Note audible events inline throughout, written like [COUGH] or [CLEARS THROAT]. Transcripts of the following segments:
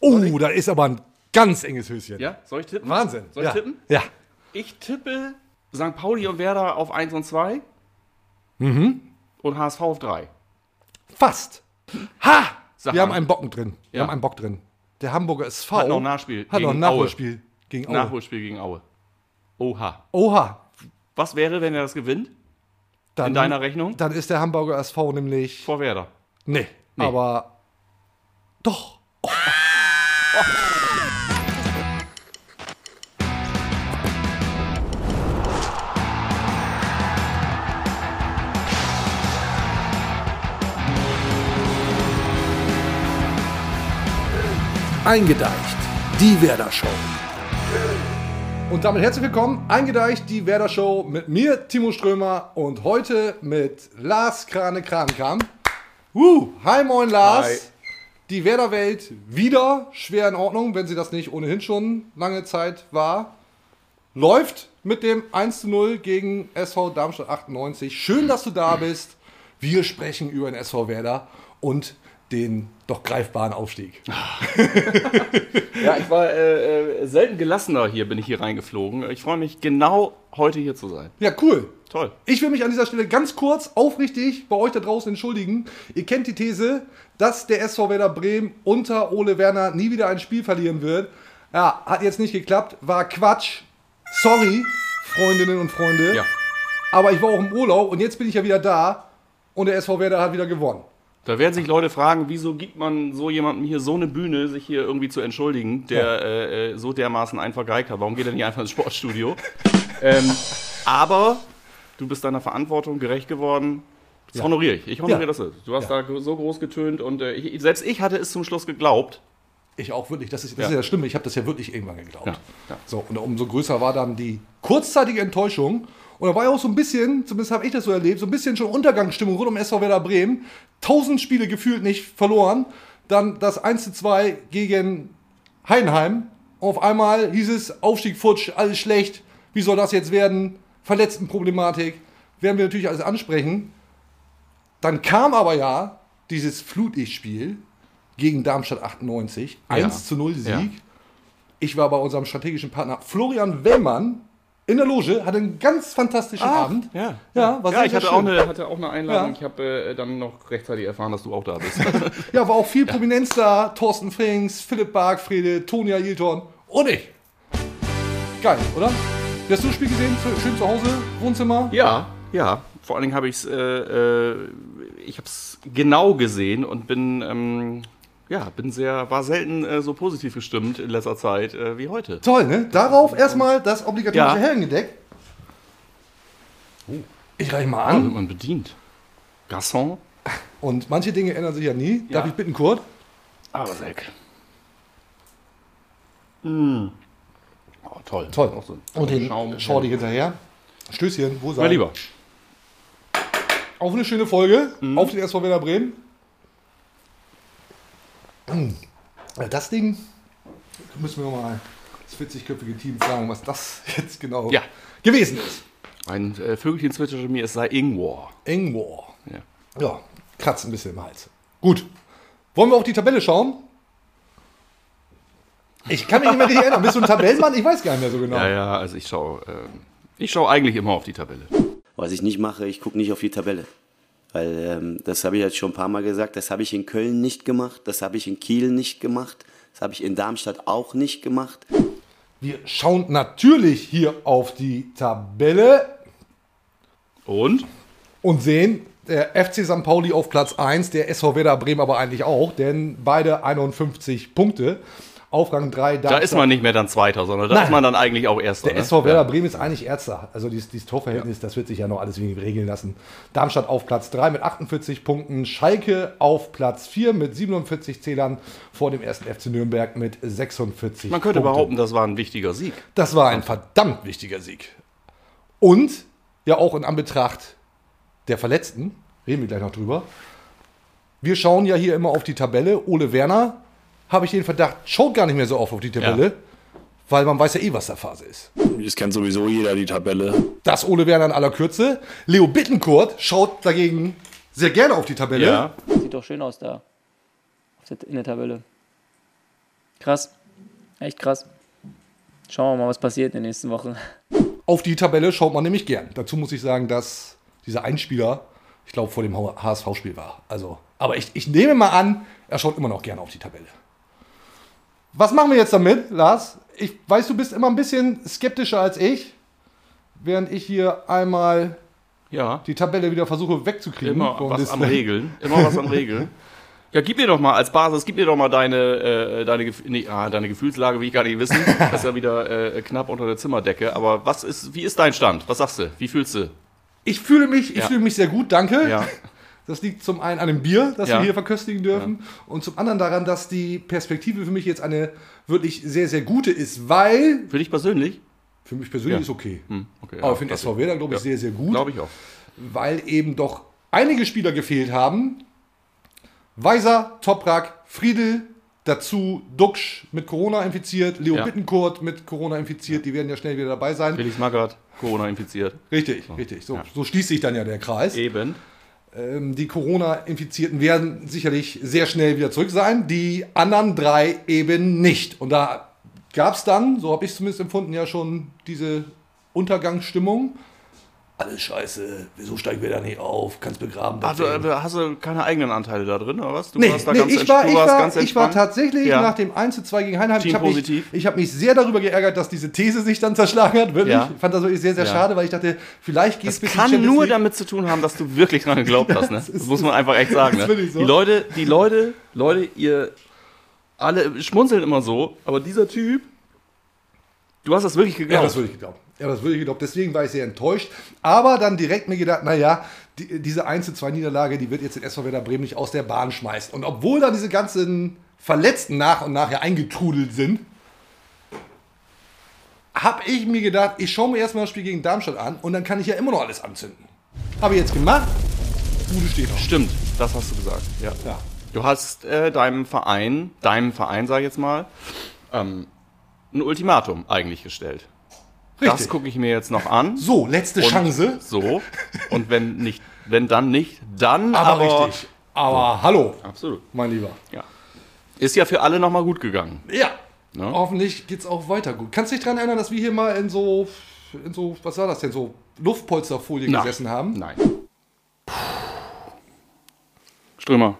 Oh, da ist aber ein ganz enges Höschen. Ja, soll ich tippen? Wahnsinn. Soll ich ja. tippen? Ja. Ich tippe St. Pauli und Werder auf 1 und 2. Mhm. Und HSV auf 3. Fast. Ha! Sag Wir haben an. einen Bocken drin. Wir Ja. haben einen Bock drin. Der Hamburger SV Hat noch ein Nachspiel Hat noch ein gegen Aue. Nachholspiel gegen Aue. Nachholspiel gegen Aue. Oha. Oha. Was wäre, wenn er das gewinnt? Dann, In deiner Rechnung? Dann ist der Hamburger SV nämlich. Vor Werder. Nee, Nee. aber. Doch. Eingedeicht. Die Werder Show. Und damit herzlich willkommen, eingedeicht die Werder Show mit mir, Timo Strömer, und heute mit Lars Krane Krankamp. Uh, hi moin Lars. Hi. Die Werder-Welt wieder schwer in Ordnung, wenn sie das nicht ohnehin schon lange Zeit war. Läuft mit dem 1 zu 0 gegen SV Darmstadt 98. Schön, dass du da bist. Wir sprechen über den SV Werder und den doch greifbaren Aufstieg. [LAUGHS] Ja, ich war äh, äh, selten gelassener hier, bin ich hier reingeflogen. Ich freue mich genau heute hier zu sein. Ja, cool. Toll. Ich will mich an dieser Stelle ganz kurz aufrichtig bei euch da draußen entschuldigen. Ihr kennt die These, dass der SV Werder Bremen unter Ole Werner nie wieder ein Spiel verlieren wird. Ja, hat jetzt nicht geklappt, war Quatsch. Sorry, Freundinnen und Freunde. Ja. Aber ich war auch im Urlaub und jetzt bin ich ja wieder da und der SV Werder hat wieder gewonnen. Da werden sich Leute fragen, wieso gibt man so jemandem hier so eine Bühne, sich hier irgendwie zu entschuldigen, der Ja. äh, äh, so dermaßen einen vergeigt hat. Warum geht er nicht einfach ins Sportstudio? [LAUGHS] ähm, aber du bist deiner Verantwortung gerecht geworden. Das Ja. honoriere ich. Ich honoriere Ja. das. Du hast da so groß getönt und äh, ich, selbst ich hatte es zum Schluss geglaubt. Ich auch wirklich, das ist das, Ja. ist das Schlimme, ich habe das ja wirklich irgendwann geglaubt. So, und umso größer war dann die kurzzeitige Enttäuschung. Und da war ja auch so ein bisschen, zumindest habe ich das so erlebt, so ein bisschen schon Untergangsstimmung rund um SV Werder Bremen. Tausend Spiele gefühlt nicht verloren. Dann das 1 zu 2 gegen Heidenheim. Auf einmal hieß es, Aufstieg futsch, alles schlecht. Wie soll das jetzt werden? Verletztenproblematik. Werden wir natürlich alles ansprechen. Dann kam aber ja dieses Flutlichtspiel gegen Darmstadt 98. Ja. 1 zu 0 Sieg. Ja. Ich war bei unserem strategischen Partner Florian Wellmann in der Loge, hatte einen ganz fantastischen Abend. Ja, Ja, war ja ich hatte auch, schön. eine, hatte auch eine Einladung. Ja. Ich habe äh, dann noch rechtzeitig erfahren, dass du auch da bist. [LAUGHS] Ja, war auch viel [LAUGHS] Prominenz da. Thorsten Frings, Philipp Bargfrede, Tonia Hilton und ich. Geil, oder? Wie hast du das Spiel gesehen? Schön zu Hause, Wohnzimmer? Ja, ja. Vor allen Dingen habe ich es, äh, äh, ich habe es genau gesehen und bin, ähm, ja, bin sehr, war selten äh, so positiv gestimmt in letzter Zeit äh, wie heute. Toll, ne? Darauf erstmal das obligatorische Ja. Herrengedeck. Ich reiche mal wird an. man bedient. Garçon. Und manche Dinge ändern sich ja nie. Darf Ja. ich bitten, Kurt? Aber Sek. Mm. Oh, toll. Toll. Auch so Und den Schaum. Shorty hinterher. Stößchen, wo sei? Mein Lieber. Auf eine schöne Folge. Auf den SV Werder Bremen. Das Ding müssen wir mal das 40-köpfige Team fragen, was das [LAUGHS] jetzt genau Ja. gewesen ist. Ein äh, Vögelchen zwitscherte mir, es sei Ingwer. Ingwer. Ja. Ja, kratzt ein bisschen im Hals. Gut. Wollen wir auf die Tabelle schauen? Ich kann mich nicht mehr richtig erinnern. Bist du ein Tabellenmann? Ich weiß gar nicht mehr so genau. Ja, ja, also ich schaue, äh, ich schaue eigentlich immer auf die Tabelle. Was ich nicht mache, ich gucke nicht auf die Tabelle. Weil ähm, das habe ich jetzt schon ein paar Mal gesagt, das habe ich in Köln nicht gemacht, das habe ich in Kiel nicht gemacht, das habe ich in Darmstadt auch nicht gemacht. Wir schauen natürlich hier auf die Tabelle Und? und sehen, der FC St. Pauli auf Platz 1, der SV Werder Bremen aber eigentlich auch, denn beide 51 Punkte. Auf Rang 3 Da ist man nicht mehr dann Zweiter, sondern da Nein. ist man dann eigentlich auch Erster. Der ne? SV Werder Bremen ist eigentlich Erster. Also dieses, dieses Torverhältnis, das wird sich ja noch alles irgendwie regeln lassen. Darmstadt auf Platz 3 mit 48 Punkten. Schalke auf Platz 4 mit 47 Zählern vor dem ersten FC Nürnberg mit 46 Man könnte Punkten. behaupten, das war ein wichtiger Sieg. Das war ein verdammt wichtiger Sieg. Und ja auch in Anbetracht der Verletzten, reden wir gleich noch drüber. Wir schauen ja hier immer auf die Tabelle. Ole Werner, habe ich den Verdacht, schaut gar nicht mehr so oft auf die Tabelle, weil man weiß ja eh, was da Phase ist. Das kennt sowieso jeder, die Tabelle. Das Ole Werner in aller Kürze. Leo Bittenkurt schaut dagegen sehr gerne auf die Tabelle. Ja. Sieht doch schön aus da. Der- In der Tabelle. Krass. Echt krass. Schauen wir mal, was passiert in den nächsten Wochen. Auf die Tabelle schaut man nämlich gern. Dazu muss ich sagen, dass dieser Einspieler, ich glaube, vor dem HSV-Spiel war. Also, aber ich, ich nehme mal an, er schaut immer noch gerne auf die Tabelle. Was machen wir jetzt damit, Lars? Ich weiß, du bist immer ein bisschen skeptischer als ich, während ich hier einmal Ja, die Tabelle wieder versuche wegzukriegen. immer was an Display. Regeln. Immer was an [LAUGHS] Regeln. Ja, gib mir doch mal als Basis, gib mir doch mal deine, äh, deine, nee, ah, deine Gefühlslage, wie ich gar nicht wissen. [LAUGHS] Das ist ja wieder äh, knapp unter der Zimmerdecke. Aber was ist, wie ist dein Stand? Was sagst du? Wie fühlst du? Ich fühle mich, ich Ja. fühle mich sehr gut, danke. Ja. [LAUGHS] Das liegt zum einen an dem Bier, das Ja. wir hier verköstigen dürfen, und zum anderen daran, dass die Perspektive für mich jetzt eine wirklich sehr, sehr gute ist, weil Für dich persönlich? für mich persönlich Ja. ist okay. Hm, okay, Aber ja, für den das- SV Werder glaube ich ja. sehr, sehr gut, Glaube ich auch. weil eben doch einige Spieler gefehlt haben. Weiser, Toprak, Friedel, dazu Duxch mit Corona infiziert, Leo Ja. Bittenkurt mit Corona infiziert, die werden ja schnell wieder dabei sein. Felix Magath, Corona infiziert. Richtig, richtig. So, Ja. so schließt sich dann ja der Kreis. Eben. Ähm, die Corona-Infizierten werden sicherlich sehr schnell wieder zurück sein, die anderen drei eben nicht. Und da gab es dann, so habe ich es zumindest empfunden, ja schon diese Untergangsstimmung. Alles scheiße, wieso steigen wir da nicht auf? Kannst begraben. das Also, hast du keine eigenen Anteile da drin, oder was? Du Nee, warst da nee, ganz ich, war, ich, war, ganz ich war tatsächlich Ja. nach dem 1 zu 2 gegen Heinheim. Ich habe mich, ich hab mich sehr darüber geärgert, dass diese These sich dann zerschlagen hat. Wirklich. Ja. Ich fand das wirklich sehr, sehr Ja. schade, weil ich dachte, vielleicht geht es Das kann nur damit zu tun haben, dass du wirklich dran geglaubt [LAUGHS] hast. Ne? Das muss man einfach echt sagen. Ne? wirklich so. Die Leute, die Leute, Leute, ihr alle schmunzeln immer so, aber dieser Typ, du hast das wirklich Ja, geglaubt. das würde ich geglaubt. Ja, das würde ich geglaubt. Deswegen war ich sehr enttäuscht. Aber dann direkt mir gedacht, naja, die, diese 1 zu 2 Niederlage, die wird jetzt den SV Werder Bremen nicht aus der Bahn schmeißen. Und obwohl dann diese ganzen Verletzten nach und nach ja eingetrudelt sind, habe ich mir gedacht, ich schaue mir erstmal das Spiel gegen Darmstadt an und dann kann ich ja immer noch alles anzünden. Habe ich jetzt gemacht. Gute steht noch. Stimmt, das hast du gesagt. Ja. Ja. Du hast äh, deinem Verein, deinem Verein, sag ich jetzt mal, ähm, ein Ultimatum eigentlich gestellt. Das Richtig. gucke ich mir jetzt noch an. So, letzte Und Chance. So. Und wenn nicht, wenn dann nicht, dann Aber, aber. richtig. Aber hallo, Absolut. mein Lieber. Ja. Ist ja für alle nochmal gut gegangen. Ja. Ne? Hoffentlich geht's auch weiter gut. Kannst du dich daran erinnern, dass wir hier mal in so, in so, was war das denn, so Luftpolsterfolie Na. gesessen haben? Nein. Strömer,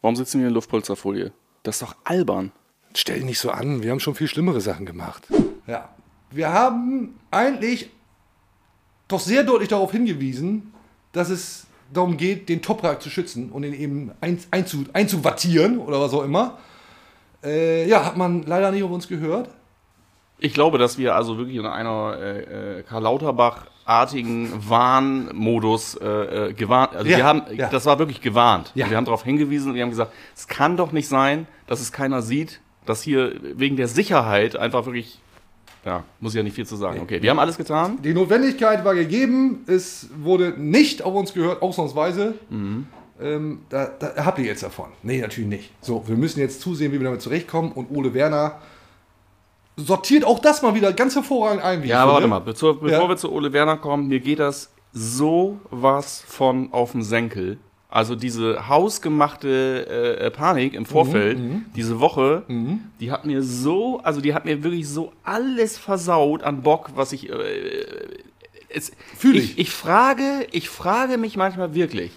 warum sitzen wir in Luftpolsterfolie? Das ist doch albern. Stell dich nicht so an, wir haben schon viel schlimmere Sachen gemacht. Ja. Wir haben eigentlich doch sehr deutlich darauf hingewiesen, dass es darum geht, den Toprak zu schützen und ihn eben ein, einzu, einzuwattieren oder was auch immer. Äh, ja, hat man leider nicht auf uns gehört. Ich glaube, dass wir also wirklich in einer äh, äh, Karl Lauterbach-artigen Warnmodus äh, äh, gewarnt. Also Ja, wir haben, ja. das war wirklich gewarnt. Ja. Wir haben darauf hingewiesen und wir haben gesagt, es kann doch nicht sein, dass es keiner sieht, dass hier wegen der Sicherheit einfach wirklich, ja, muss ich ja nicht viel zu sagen. Okay, wir haben alles getan. Die Notwendigkeit war gegeben, es wurde nicht auf uns gehört, ausnahmsweise. Ähm, da, da habt ihr jetzt davon. Nee, natürlich nicht. So, wir müssen jetzt zusehen, wie wir damit zurechtkommen. Und Ole Werner sortiert auch das mal wieder ganz hervorragend ein. Ja, aber warte mal, bevor, bevor Ja. wir zu Ole Werner kommen, mir geht das so was von auf den Senkel. Also diese hausgemachte äh, Panik im Vorfeld, Mhm, diese Woche, die hat mir so, also die hat mir wirklich so alles versaut an Bock, was ich. Äh, es, Fühl ich. ich. Ich frage, ich frage mich manchmal wirklich.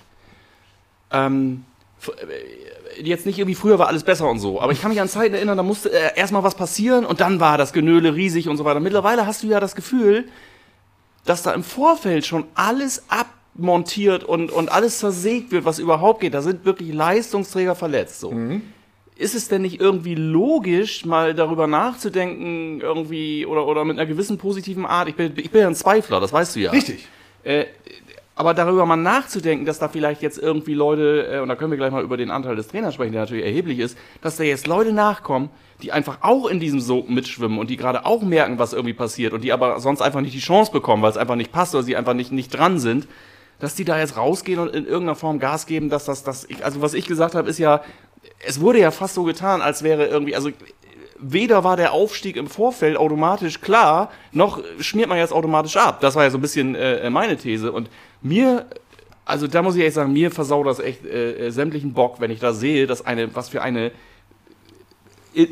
Ähm, äh, jetzt nicht irgendwie früher war alles besser und so, aber ich kann mich an Zeiten erinnern, da musste äh, erstmal was passieren und dann war das Genöle riesig und so weiter. Mittlerweile hast du ja das Gefühl, dass da im Vorfeld schon alles abmontiert und, und alles zersägt wird, was überhaupt geht. Da sind wirklich Leistungsträger verletzt. So. Ist es denn nicht irgendwie logisch, mal darüber nachzudenken, irgendwie, oder, oder mit einer gewissen positiven Art? Ich bin, ich bin ja ein Zweifler, das weißt du ja. Richtig. Äh, aber darüber mal nachzudenken, dass da vielleicht jetzt irgendwie Leute, äh, und da können wir gleich mal über den Anteil des Trainers sprechen, der natürlich erheblich ist, dass da jetzt Leute nachkommen, die einfach auch in diesem Sog mitschwimmen und die gerade auch merken, was irgendwie passiert und die aber sonst einfach nicht die Chance bekommen, weil es einfach nicht passt oder sie einfach nicht, nicht dran sind, dass die da jetzt rausgehen und in irgendeiner Form Gas geben, dass das, das, ich, also was ich gesagt habe, ist ja, es wurde ja fast so getan, als wäre irgendwie, also weder war der Aufstieg im Vorfeld automatisch klar, noch schmiert man jetzt automatisch ab. Das war ja so ein bisschen äh, meine These. Und mir, also da muss ich echt sagen, mir versaut das echt äh, äh, sämtlichen Bock, wenn ich da sehe, dass eine, was für eine äh,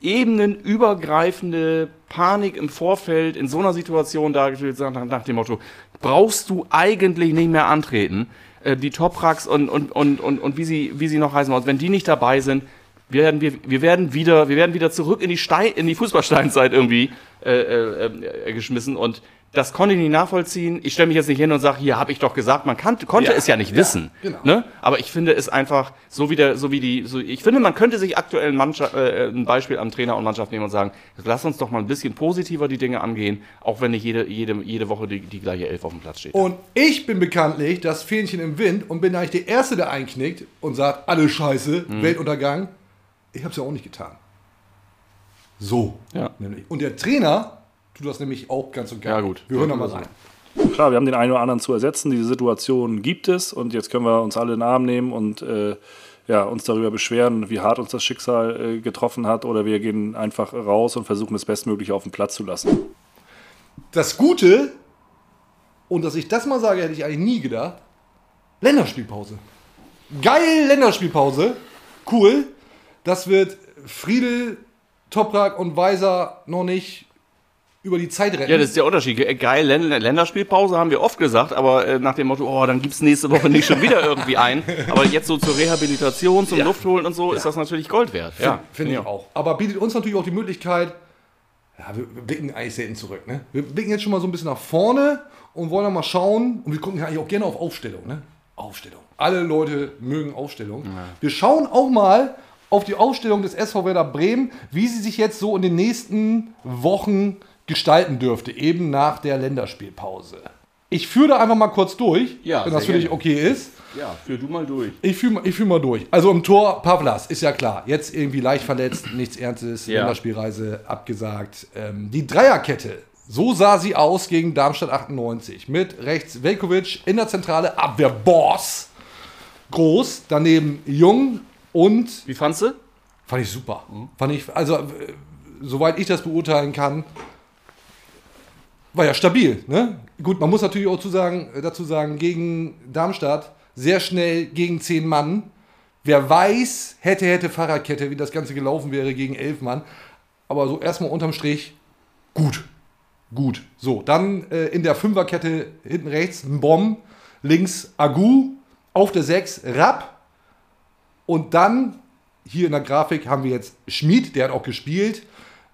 ebenenübergreifende Panik im Vorfeld in so einer Situation dargestellt, nach, nach dem Motto, brauchst du eigentlich nicht mehr antreten. Äh, die Topraks und, und, und, und, und wie, sie, wie sie noch heißen, wenn die nicht dabei sind, werden wir, wir werden wieder, wir werden wieder zurück in die Stein, in die Fußballsteinzeit irgendwie äh, äh, äh, geschmissen und das konnte ich nicht nachvollziehen. Ich stelle mich jetzt nicht hin und sage, hier habe ich doch gesagt, man kann, konnte Ja, es ja nicht wissen. genau. Ne? Aber ich finde es einfach so wie der, so wie die, so, ich finde, man könnte sich aktuell ein, Mannschaft, äh, ein Beispiel am Trainer und Mannschaft nehmen und sagen, lass uns doch mal ein bisschen positiver die Dinge angehen, auch wenn nicht jede, jede, jede Woche die, die gleiche Elf auf dem Platz steht. Und ich bin bekanntlich das Fähnchen im Wind und bin eigentlich der Erste, der einknickt und sagt, alle Scheiße, Mhm. Weltuntergang. Ich habe es ja auch nicht getan. So. Ja. Nämlich. Und der Trainer tut das nämlich auch ganz und gar Ja, gut. Wir hören da mal rein. Klar, wir haben den einen oder anderen zu ersetzen. Diese Situation gibt es und jetzt können wir uns alle in den Arm nehmen und äh, ja, uns darüber beschweren, wie hart uns das Schicksal äh, getroffen hat oder wir gehen einfach raus und versuchen das Bestmögliche auf den Platz zu lassen. Das Gute, und dass ich das mal sage, hätte ich eigentlich nie gedacht, Länderspielpause. Geil, Länderspielpause. Cool. Das wird Friedel, Toprak und Weiser noch nicht über die Zeit retten. Ja, das ist der Unterschied. Ge- Geil, Län- Länderspielpause haben wir oft gesagt, aber äh, nach dem Motto, oh, dann gibt's nächste Woche nicht schon wieder irgendwie ein. Aber jetzt so zur Rehabilitation, zum Luftholen und so, ist das natürlich Gold wert. Ja, Finde ich auch. Aber bietet uns natürlich auch die Möglichkeit, ja, wir, wir blicken eigentlich selten zurück. Ne? Wir blicken jetzt schon mal so ein bisschen nach vorne und wollen dann mal schauen. Und wir gucken ja eigentlich auch gerne auf Aufstellung. Ne? Aufstellung. Alle Leute mögen Aufstellung. Wir schauen auch mal auf die Aufstellung des SV Werder Bremen, wie sie sich jetzt so in den nächsten Wochen gestalten dürfte, eben nach der Länderspielpause. Ich führe da einfach mal kurz durch, Ja, wenn das für dich okay ist. Ja, führ du mal durch. Ich fühle mal, ich fühl mal durch. Also im Tor Pavlas, ist ja klar. Jetzt irgendwie leicht verletzt, [CLEARS THROAT] nichts Ernstes, Ja. Länderspielreise abgesagt. Ähm, die Dreierkette, so sah sie aus gegen Darmstadt 98. Mit rechts Velkovic in der Zentrale, Abwehrboss. Groß, daneben Jung und Wie fandst du? Fand ich super. Fand ich, also, äh, soweit ich das beurteilen kann, war ja stabil. Ne? Gut, man muss natürlich auch sagen, äh, dazu sagen, gegen Darmstadt sehr schnell gegen zehn Mann. Wer weiß, hätte, hätte Fahrradkette, wie das Ganze gelaufen wäre gegen elf Mann. Aber so erstmal unterm Strich, gut. Gut. So, dann äh, in der Fünferkette hinten rechts ein Bomb, links Agu, auf der 6 Rapp, und dann, hier in der Grafik, haben wir jetzt Schmid, der hat auch gespielt.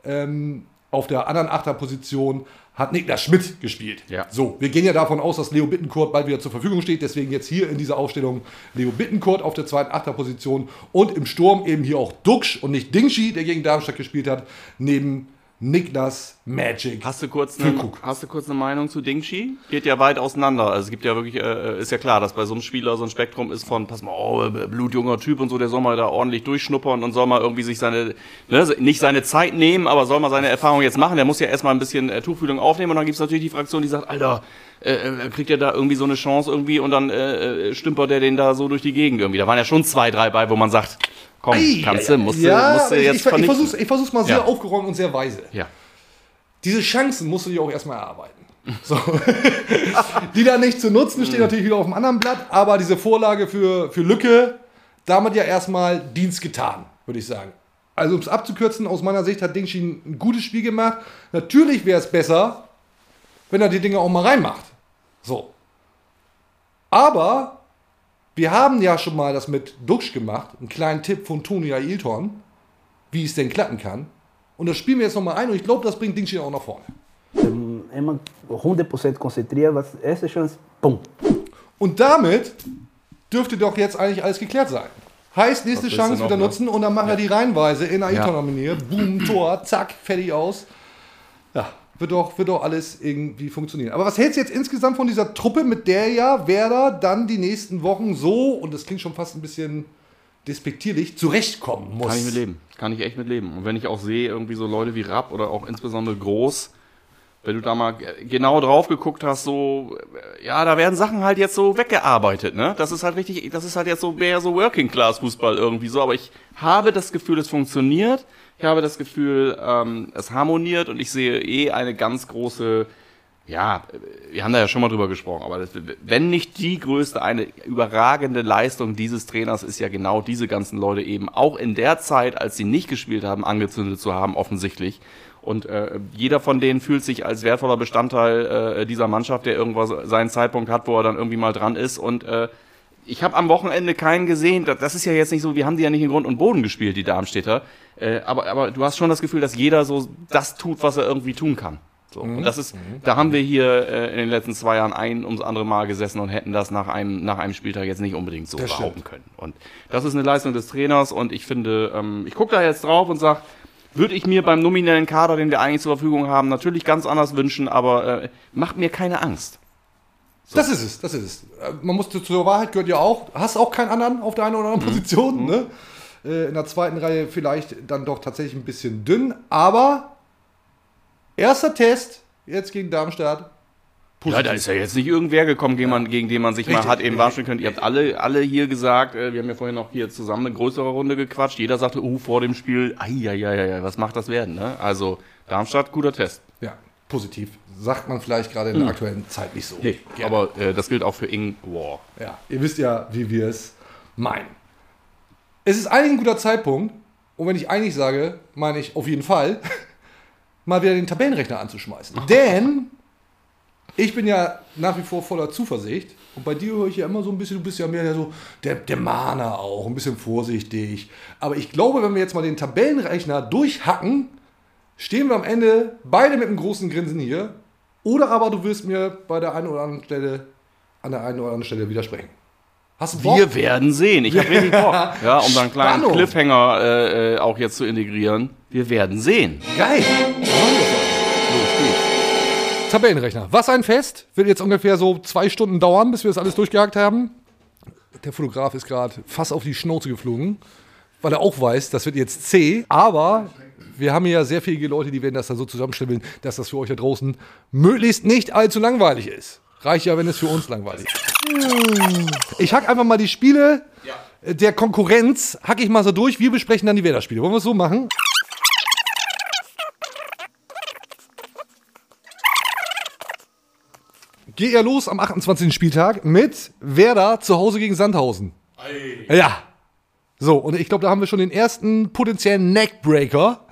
Ähm, auf der anderen Achterposition hat Niklas Schmidt gespielt. Ja. So, wir gehen ja davon aus, dass Leo Bittencourt bald wieder zur Verfügung steht. Deswegen jetzt hier in dieser Aufstellung Leo Bittencourt auf der zweiten Achterposition. Und im Sturm eben hier auch Duxch und nicht Dingschi, der gegen Darmstadt gespielt hat, neben Niklas Magic. Hast du kurz eine, hast du kurz eine Meinung zu Dingshi? Geht ja weit auseinander. Also es gibt ja wirklich, äh, ist ja klar, dass bei so einem Spieler so ein Spektrum ist von, pass mal, oh, blutjunger Typ und so, der soll mal da ordentlich durchschnuppern und soll mal irgendwie sich seine, ne, nicht seine Zeit nehmen, aber soll mal seine Erfahrung jetzt machen. Der muss ja erstmal ein bisschen äh, Tuchfühlung aufnehmen und dann gibt's natürlich die Fraktion, die sagt, Alter, äh, äh, kriegt er da irgendwie so eine Chance irgendwie und dann äh, äh, stümpert der den da so durch die Gegend irgendwie. Da waren ja schon zwei, drei bei, wo man sagt, komm, kannst du, musst du, musst du jetzt ich, ich versuch's, ich versuch's mal sehr Ja. aufgeräumt und sehr weise. Ja. diese Chancen musst du dir auch erstmal erarbeiten. So. [LAUGHS] die da nicht zu nutzen, steht natürlich wieder auf dem anderen Blatt, aber diese Vorlage für, für Lücke, damit ja erstmal Dienst getan, würde ich sagen. Also um es abzukürzen, aus meiner Sicht hat Dingshi ein gutes Spiel gemacht. Natürlich wäre es besser, wenn er die Dinge auch mal reinmacht. So. Aber wir haben ja schon mal das mit Duxch gemacht, einen kleinen Tipp von Tony Ailton, wie es denn klappen kann. Und das spielen wir jetzt nochmal ein und ich glaube, das bringt Dingshi auch nach vorne. É uma 100% concentriert, was essa Chance, pum. Und damit dürfte doch jetzt eigentlich alles geklärt sein. Heißt, nächste Chance wieder ne? nutzen und dann machen wir die reihenweise in Ailton Ja. nominiert. Boom, Tor, zack, fertig aus. Ja, wird doch, wird doch alles irgendwie funktionieren. Aber was hältst du jetzt insgesamt von dieser Truppe, mit der ja Werder dann die nächsten Wochen so, und das klingt schon fast ein bisschen despektierlich, zurechtkommen muss? Kann ich mit leben. Kann ich echt mit leben. Und wenn ich auch sehe, irgendwie so Leute wie Rapp oder auch insbesondere Groß, wenn du da mal genau drauf geguckt hast, so, ja, da werden Sachen halt jetzt so weggearbeitet, ne? Das ist halt richtig, das ist halt jetzt so mehr so Working Class Fußball irgendwie so, aber ich habe das Gefühl, es funktioniert. Ich habe das Gefühl, ähm, es harmoniert und ich sehe eh eine ganz große Ja, wir haben da ja schon mal drüber gesprochen, aber das, wenn nicht die größte, eine überragende Leistung dieses Trainers ist ja genau diese ganzen Leute eben auch in der Zeit, als sie nicht gespielt haben, angezündet zu haben, offensichtlich. Und äh, jeder von denen fühlt sich als wertvoller Bestandteil äh, dieser Mannschaft, der irgendwas seinen Zeitpunkt hat, wo er dann irgendwie mal dran ist. Und äh, ich habe am Wochenende keinen gesehen. Das, ist ja jetzt nicht so, wir haben die ja nicht in Grund und Boden gespielt, die Darmstädter. Äh, aber, aber du hast schon das Gefühl, dass jeder so das tut, was er irgendwie tun kann. So. Und das ist, da haben wir hier äh, in den letzten zwei Jahren ein ums andere Mal gesessen und hätten das nach einem, nach einem Spieltag jetzt nicht unbedingt so Das behaupten stimmt. können. Und das ist eine Leistung des Trainers und ich finde, ähm, ich gucke da jetzt drauf und sag, würde ich mir beim nominellen Kader, den wir eigentlich zur Verfügung haben, natürlich ganz anders wünschen, aber äh, macht mir keine Angst. Das ist es, das ist es. Äh, Man muss zur Wahrheit gehört ja auch, hast auch keinen anderen auf der einen oder anderen Position, ne? Äh, In der zweiten Reihe vielleicht dann doch tatsächlich ein bisschen dünn, aber erster Test jetzt gegen Darmstadt. Ja, da ist ja jetzt nicht irgendwer gekommen, gegen, man, gegen den man sich Richtig, mal hat eben richtig. warten können. Ihr habt alle, alle hier gesagt, äh, wir haben ja vorhin noch hier zusammen eine größere Runde gequatscht. Jeder sagte, uh, vor dem Spiel, ai, was macht das werden? Ne? Also Darmstadt, guter Test. Ja, positiv. Sagt man vielleicht gerade in der aktuellen Zeit nicht so. Nee, Gerne. aber äh, das gilt auch für Ing War. Ja, ihr wisst ja, wie wir es meinen. Es ist eigentlich ein guter Zeitpunkt, und wenn ich eigentlich sage, meine ich auf jeden Fall, [LAUGHS] mal wieder den Tabellenrechner anzuschmeißen. Denn ich bin ja nach wie vor voller Zuversicht. Und bei dir höre ich ja immer so ein bisschen, du bist ja mehr der so der, der Mahner auch, ein bisschen vorsichtig. Aber ich glaube, wenn wir jetzt mal den Tabellenrechner durchhacken, stehen wir am Ende beide mit einem großen Grinsen hier. Oder aber du wirst mir bei der einen oder anderen Stelle, an der einen oder anderen Stelle widersprechen. Hast du Bock? Wir werden sehen. Ich habe richtig [LAUGHS] Bock. Ja, um da einen kleinen Spannung. Cliffhanger äh, äh, auch jetzt zu integrieren. Wir werden sehen. Geil. Tabellenrechner. Was ein Fest. Wird jetzt ungefähr so zwei Stunden dauern, bis wir das alles durchgehakt haben. Der Fotograf ist gerade fast auf die Schnauze geflogen, weil er auch weiß, das wird jetzt C. Aber wir haben ja sehr viele Leute, die werden das dann so zusammenstellen, dass das für euch da draußen möglichst nicht allzu langweilig ist. Reicht ja, wenn es für uns langweilig ist. Ich hack einfach mal die Spiele der Konkurrenz, hack ich mal so durch. Wir besprechen dann die Werder-Spiele. Wollen wir es so machen? Geht ja los am 28. Spieltag mit Werder zu Hause gegen Sandhausen. Ja. So, und ich glaube, da haben wir schon den ersten potenziellen Neckbreaker.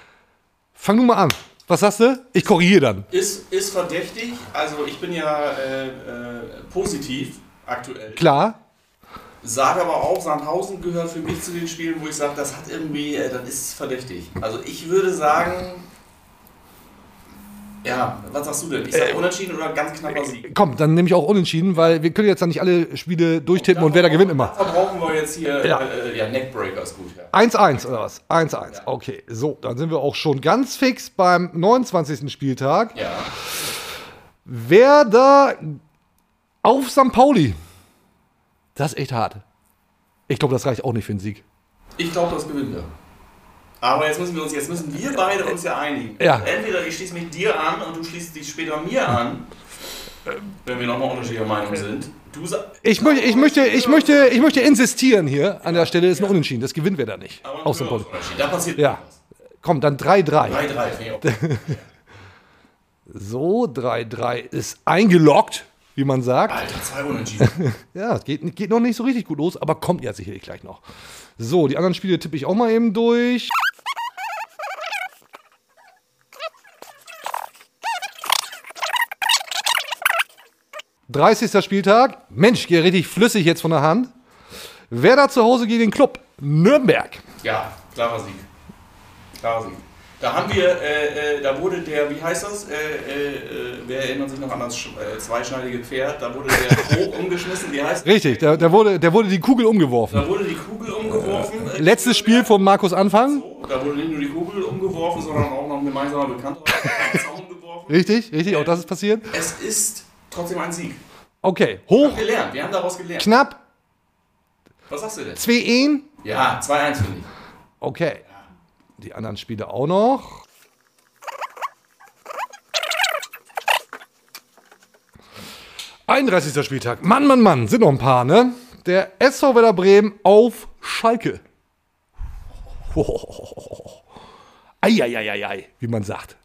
[LAUGHS] Fang du mal an. Was sagst du? Ich korrigiere dann. Ist, ist verdächtig. Also ich bin ja äh, äh, positiv aktuell. Klar. Sage aber auch, Sandhausen gehört für mich zu den Spielen, wo ich sage, das hat irgendwie, äh, das ist verdächtig. Also ich würde sagen, ja, was sagst du denn? Ich sage unentschieden oder ganz knapper Sieg. Komm, dann nehme ich auch unentschieden, weil wir können jetzt dann nicht alle Spiele durchtippen und Werder gewinnt immer. Da brauchen wir jetzt hier, Ja. äh, ja, Neckbreaker ist gut. Ja. 1-1 oder was? 1-1. Okay, so, dann sind wir auch schon ganz fix beim 29. Spieltag. ja. Werder auf St. Pauli. Das ist echt hart. Ich glaube, das reicht auch nicht für einen Sieg. Ich glaube, das gewinnen wir. Aber jetzt müssen wir uns, jetzt müssen wir beide uns ja einigen. Ja. Entweder ich schließe mich dir an und du schließt dich später mir an, wenn wir nochmal unterschiedlicher Meinung sind. Du Ich, möchte, ich, möchte, ich, möchte, ich möchte insistieren hier an der Stelle, ist ein Unentschieden. Das gewinnt Werder nicht. Aber St. Pauli. Da passiert Ja. Komm, dann 3-3. 3-3. finde ich auch. So, 3-3 ist eingeloggt, wie man sagt. Alter, zwei Unentschieden. [LAUGHS] Ja, es geht, geht noch nicht so richtig gut los, aber kommt ja sicherlich gleich noch. So, die anderen Spiele tippe ich auch mal eben durch. Dreißigster Spieltag. Mensch, geht richtig flüssig jetzt von der Hand. Werder zu Hause gegen den Club Nürnberg. Ja, klarer Sieg. Klarer Sieg. Da haben wir, äh, äh, da wurde der, wie heißt das? Äh, äh, äh, wer erinnert sich noch an das äh, zweischneidige Pferd? Da wurde der [LAUGHS] Krog umgeschmissen. Wie heißt Richtig, da, da, wurde, da wurde die Kugel umgeworfen. Da wurde die Kugel umgeworfen. Letztes Spiel von Markus Anfang. So, da wurde nicht nur die Kugel umgeworfen, sondern auch noch ein gemeinsamer Bekannter. [LAUGHS] Richtig, richtig, auch das ist passiert. Es ist trotzdem ein Sieg. Okay, hoch, Gelernt, wir haben daraus gelernt. knapp, Was sagst du denn? 2 1 Ja, 2-1 finde ich. Okay. Die anderen Spiele auch noch. Einunddreißigster Spieltag. Mann, Mann, Mann, sind noch ein paar, ne? Der SV Werder Bremen auf Schalke. Eieieiei, wie man sagt.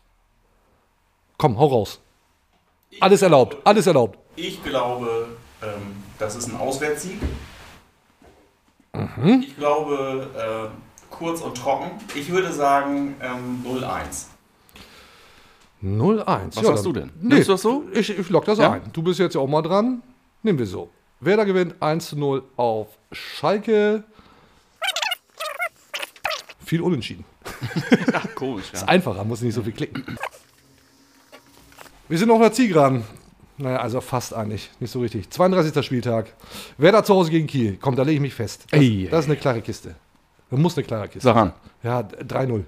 Komm, hau raus. Alles erlaubt, alles erlaubt. Ich glaube, ähm, das ist ein Auswärtssieg. Mhm. Ich glaube, äh, kurz und trocken. Ich würde sagen ähm, 0-1. 0-1. Was sagst du denn? Nimmst du das so? Ich, ich lock das Ja? ein. Du bist jetzt ja auch mal dran. Nehmen wir so. Werder gewinnt 1-0 auf Schalke. Viel unentschieden. [LAUGHS] Ach, komisch, ja. Ist einfacher, muss nicht so viel klicken. Wir sind noch nach Ziegran. Naja, also fast eigentlich. Nicht so richtig. 32. Spieltag. Werder zu Hause gegen Kiel. Komm, da lege ich mich fest. Das, Ei, das ist eine klare Kiste. Das muss eine klare Kiste. Sag an. Ja, 3-0.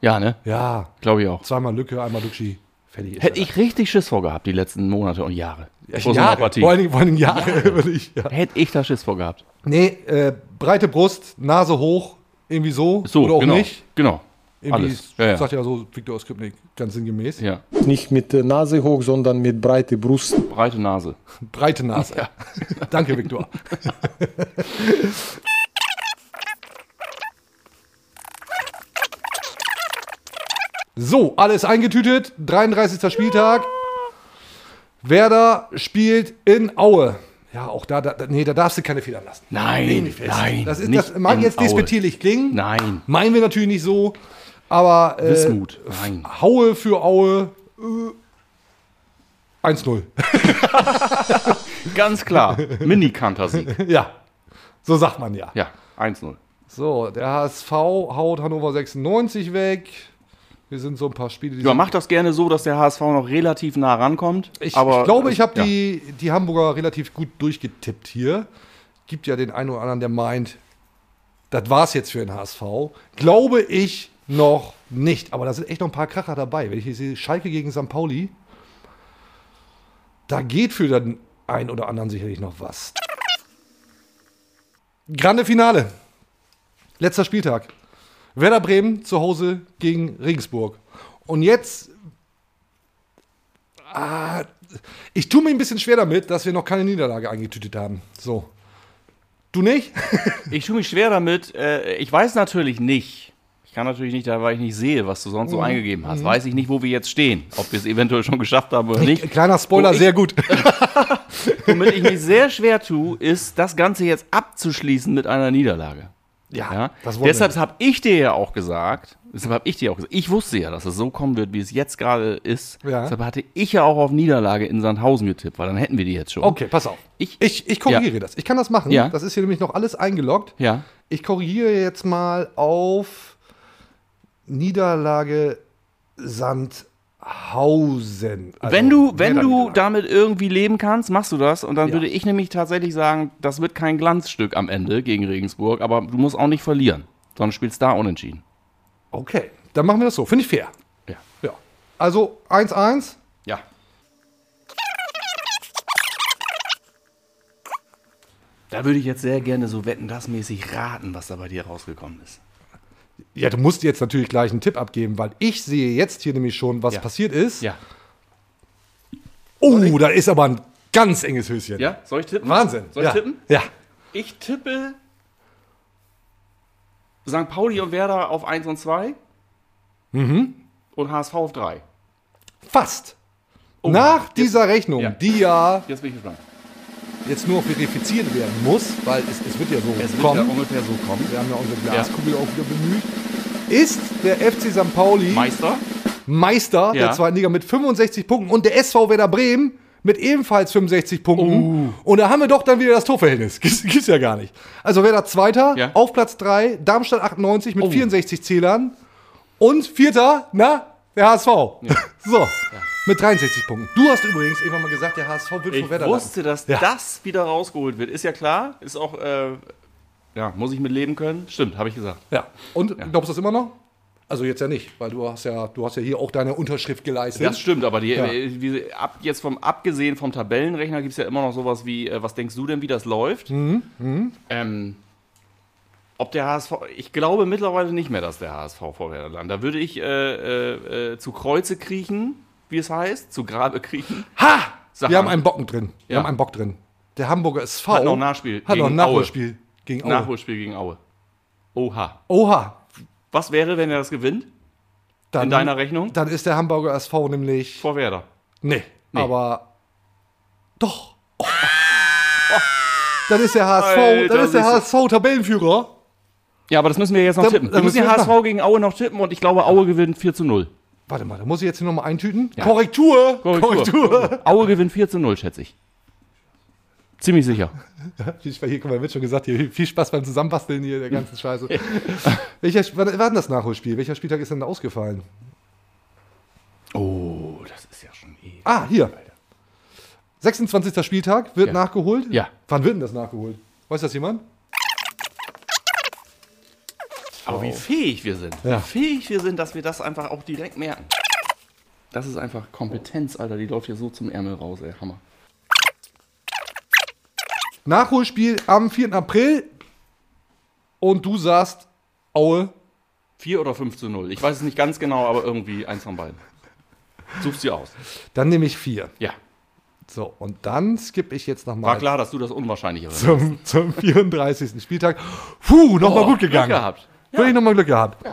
Ja, ne? Ja, Glaube ich auch. zweimal Lücke, einmal Duxi. Fertig Hätte ich richtig Schiss vor gehabt, die letzten Monate und Jahre. Vor so einer Jahre, Partie. vor allen Dingen, vor allen Dingen Jahre. [LAUGHS] würde ich, ja. Hätte ich da Schiss vor gehabt. Nee, äh, breite Brust, Nase hoch, irgendwie so. So, oder auch genau. nicht. Genau. Irgendwie Alles. Ja, ja. sagt ja so Viktor Skripnik ganz sinngemäß. Ja. Nicht mit der Nase hoch, sondern mit breiter Brust. Breite Nase. [LAUGHS] Breite Nase. [LAUGHS] Danke, Viktor. [LAUGHS] so, alles eingetütet. 33. Spieltag. Werder spielt in Aue. Ja, auch da, da nee, da darfst du keine Fehler lassen. Nein, Fest. nein. Das, ist, nicht das mag jetzt despektierlich klingen. Nein. Meinen wir natürlich nicht so. Aber äh, Wismut. Nein. Haue für Aue äh, 1-0. [LAUGHS] Ganz klar. Mini-Kantersieg. [LAUGHS] ja, so sagt man ja. Ja, 1-0. So, der HSV haut Hannover 96 weg. Wir sind so ein paar Spiele, die Ja, macht das gerne so, dass der HSV noch relativ nah rankommt. Ich, aber, ich glaube, ich habe ja. die, die Hamburger relativ gut durchgetippt hier. Gibt ja den einen oder anderen, der meint, das war's jetzt für den HSV. Glaube ich noch nicht. Aber da sind echt noch ein paar Kracher dabei. Wenn ich hier sehe, Schalke gegen St. Pauli, da geht für den einen oder anderen sicherlich noch was. Grande Finale. Letzter Spieltag. Werder Bremen zu Hause gegen Regensburg. Und jetzt Ah, ich tue mir ein bisschen schwer damit, dass wir noch keine Niederlage eingetütet haben. So. Du nicht? [LAUGHS] Ich tue mich schwer damit. Äh, ich weiß natürlich nicht. Ich kann natürlich nicht, da weil ich nicht sehe, was du Mhm. sonst so eingegeben hast. Weiß ich nicht, wo wir jetzt stehen. Ob wir es eventuell schon geschafft haben oder nicht. Kleiner Spoiler, ich- sehr gut. [LAUGHS] Womit ich mich sehr schwer tue, ist, das Ganze jetzt abzuschließen mit einer Niederlage. Ja, das wollen deshalb habe ich dir ja auch gesagt, deshalb habe ich dir auch gesagt, ich wusste ja, dass es so kommen wird, wie es jetzt gerade ist. Ja. Deshalb hatte ich ja auch auf Niederlage in Sandhausen getippt, weil dann hätten wir die jetzt schon. Okay, pass auf. Ich- ich, ich korrigiere das. Ich kann das machen. Ja. Das ist hier nämlich noch alles eingeloggt. Ja. Ich korrigiere jetzt mal auf Niederlage Sandhausen. Also wenn du, wenn du damit irgendwie leben kannst, machst du das. Und dann Ja. würde ich nämlich tatsächlich sagen, das wird kein Glanzstück am Ende gegen Regensburg, aber du musst auch nicht verlieren, sondern spielst da unentschieden. Okay, dann machen wir das so. Finde ich fair. Ja. Ja. Also 1-1. Ja. Da würde ich jetzt sehr gerne so wetten, das mäßig raten, was da bei dir rausgekommen ist. Ja, du musst jetzt natürlich gleich einen Tipp abgeben, weil ich sehe jetzt hier nämlich schon, was Ja. passiert ist. Ja. Oh, da ist aber ein ganz enges Höschen. Ja? Soll ich tippen? Wahnsinn. Soll ich ja. tippen? Ja. Ich tippe St. Pauli und Werder auf 1 und 2 Mhm. und HSV auf 3. Fast. Oh, Nach dieser Rechnung, ja. die ja Jetzt bin ich gespannt. Jetzt nur verifiziert werden muss, weil es, es wird ja so Es wird kommen. ja ungefähr so kommen. Wir haben ja unsere Glaskugel auch wieder bemüht. Ist der FC St. Pauli Meister? Meister Ja. der zweiten Liga mit 65 Punkten und der SV Werder Bremen mit ebenfalls 65 Punkten. Oh. Und da haben wir doch dann wieder das Torverhältnis. [LAUGHS] Gibt's, gibt's ja gar nicht. Also Werder Zweiter, Ja. auf Platz 3, Darmstadt 98 mit Oh. 64 Zählern. Und Vierter, na, der HSV. [LAUGHS] so, mit 63 Punkten. Du hast übrigens irgendwann mal gesagt, der HSV wird Ich vor Werder wusste, dass Ja. das wieder rausgeholt wird. Ist ja klar. Ist auch, äh, ja, muss ich mit leben können. Stimmt, habe ich gesagt. Ja. Und glaubst du das immer noch? Also jetzt ja nicht, weil du hast ja, du hast ja hier auch deine Unterschrift geleistet. Das stimmt, aber die, Ja. äh, wie, ab, jetzt vom, abgesehen vom Tabellenrechner gibt es ja immer noch sowas wie, äh, was denkst du denn, wie das läuft? Mhm, Ähm, ob der HSV, ich glaube mittlerweile nicht mehr, dass der HSV vor Werder landet. Da würde ich äh, äh, äh, zu Kreuze kriechen, wie es heißt, zu Grabe kriechen. Ha! Sag wir haben einen Bocken drin. Wir Ja. haben einen Bock drin. Der Hamburger SV Hat noch ein Nachspiel Hat noch ein gegen Aue. Nachholspiel gegen Aue. Nachholspiel gegen Aue. Oha. Oha. Was wäre, wenn er das gewinnt? Dann, In deiner Rechnung? Dann ist der Hamburger SV nämlich. Vor Werder. Nee. Aber doch. Oh. [LAUGHS] Dann ist der HSV, Alter, dann ist der HSV Tabellenführer. Ja, aber das müssen wir jetzt noch Da- tippen. da Wir müssen den HSV gegen Aue noch tippen und ich glaube, Aue gewinnt 4 zu 0. Warte mal, da muss ich jetzt hier nochmal eintüten. Ja. Korrektur, Korrektur. Korrektur. Aue gewinnt 4 zu 0, schätze ich. Ziemlich sicher. [LAUGHS] Hier, guck mal, wird schon gesagt, hier, viel Spaß beim Zusammenbasteln hier der ganzen Scheiße. [LAUGHS] Welcher, wann war denn das Nachholspiel? Welcher Spieltag ist denn da ausgefallen? Oh, das ist ja schon eh. Ah, hier. 26. Spieltag wird Ja. nachgeholt. Ja. Wann wird denn das nachgeholt? Weiß das jemand? Aber wie fähig wir sind. Ja. Wie fähig wir sind, dass wir das einfach auch direkt merken. Das ist einfach Kompetenz, Alter. Die läuft hier so zum Ärmel raus, ey. Hammer. Nachholspiel am 4. April. Und du sagst, Aue. 4 oder 5 zu 0. Ich weiß es nicht ganz genau, aber irgendwie eins von beiden. Suchst sie aus. Dann nehme ich 4. Ja. So, und dann skippe ich jetzt War nochmal klar, dass du das Unwahrscheinlichere zum, zum 34. Spieltag. Puh, nochmal Oh, gut gegangen. Glück gehabt. Wirklich nochmal Glück gehabt.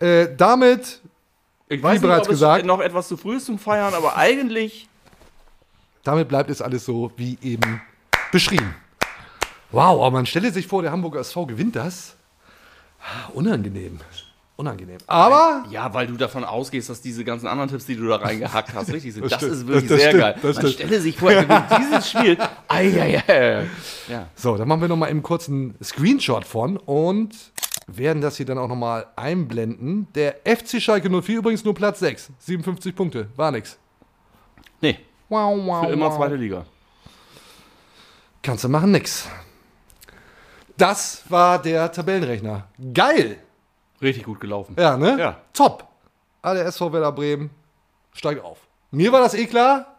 Äh, damit, Ich Wie bereits ob gesagt- es noch etwas zu früh ist zum Feiern, aber eigentlich damit bleibt es alles so wie eben beschrieben. Wow, aber man stelle sich vor, der Hamburger SV gewinnt das. Ah, Unangenehm. Unangenehm. Aber Ja, weil du davon ausgehst, dass diese ganzen anderen Tipps, die du da reingehackt hast, [LAUGHS] richtig sind. Das Das, ist wirklich Das- das sehr stimmt. geil. Das Man stimmt. stelle sich vor, er gewinnt [LAUGHS] dieses Spiel. Eieiei. Ja. So, dann machen wir noch mal eben kurz einen Screenshot von und werden das hier dann auch noch mal einblenden. Der FC Schalke 04 übrigens nur Platz 6, 57 Punkte, war nix. Nee, Wow, wow, für immer wow. zweite Liga. Kannst du machen, nix. Das war der Tabellenrechner. Geil! Richtig gut gelaufen. Ja, ne? Ja. Top! Alle SV Werder Bremen, steigt auf. Mir war das eh klar,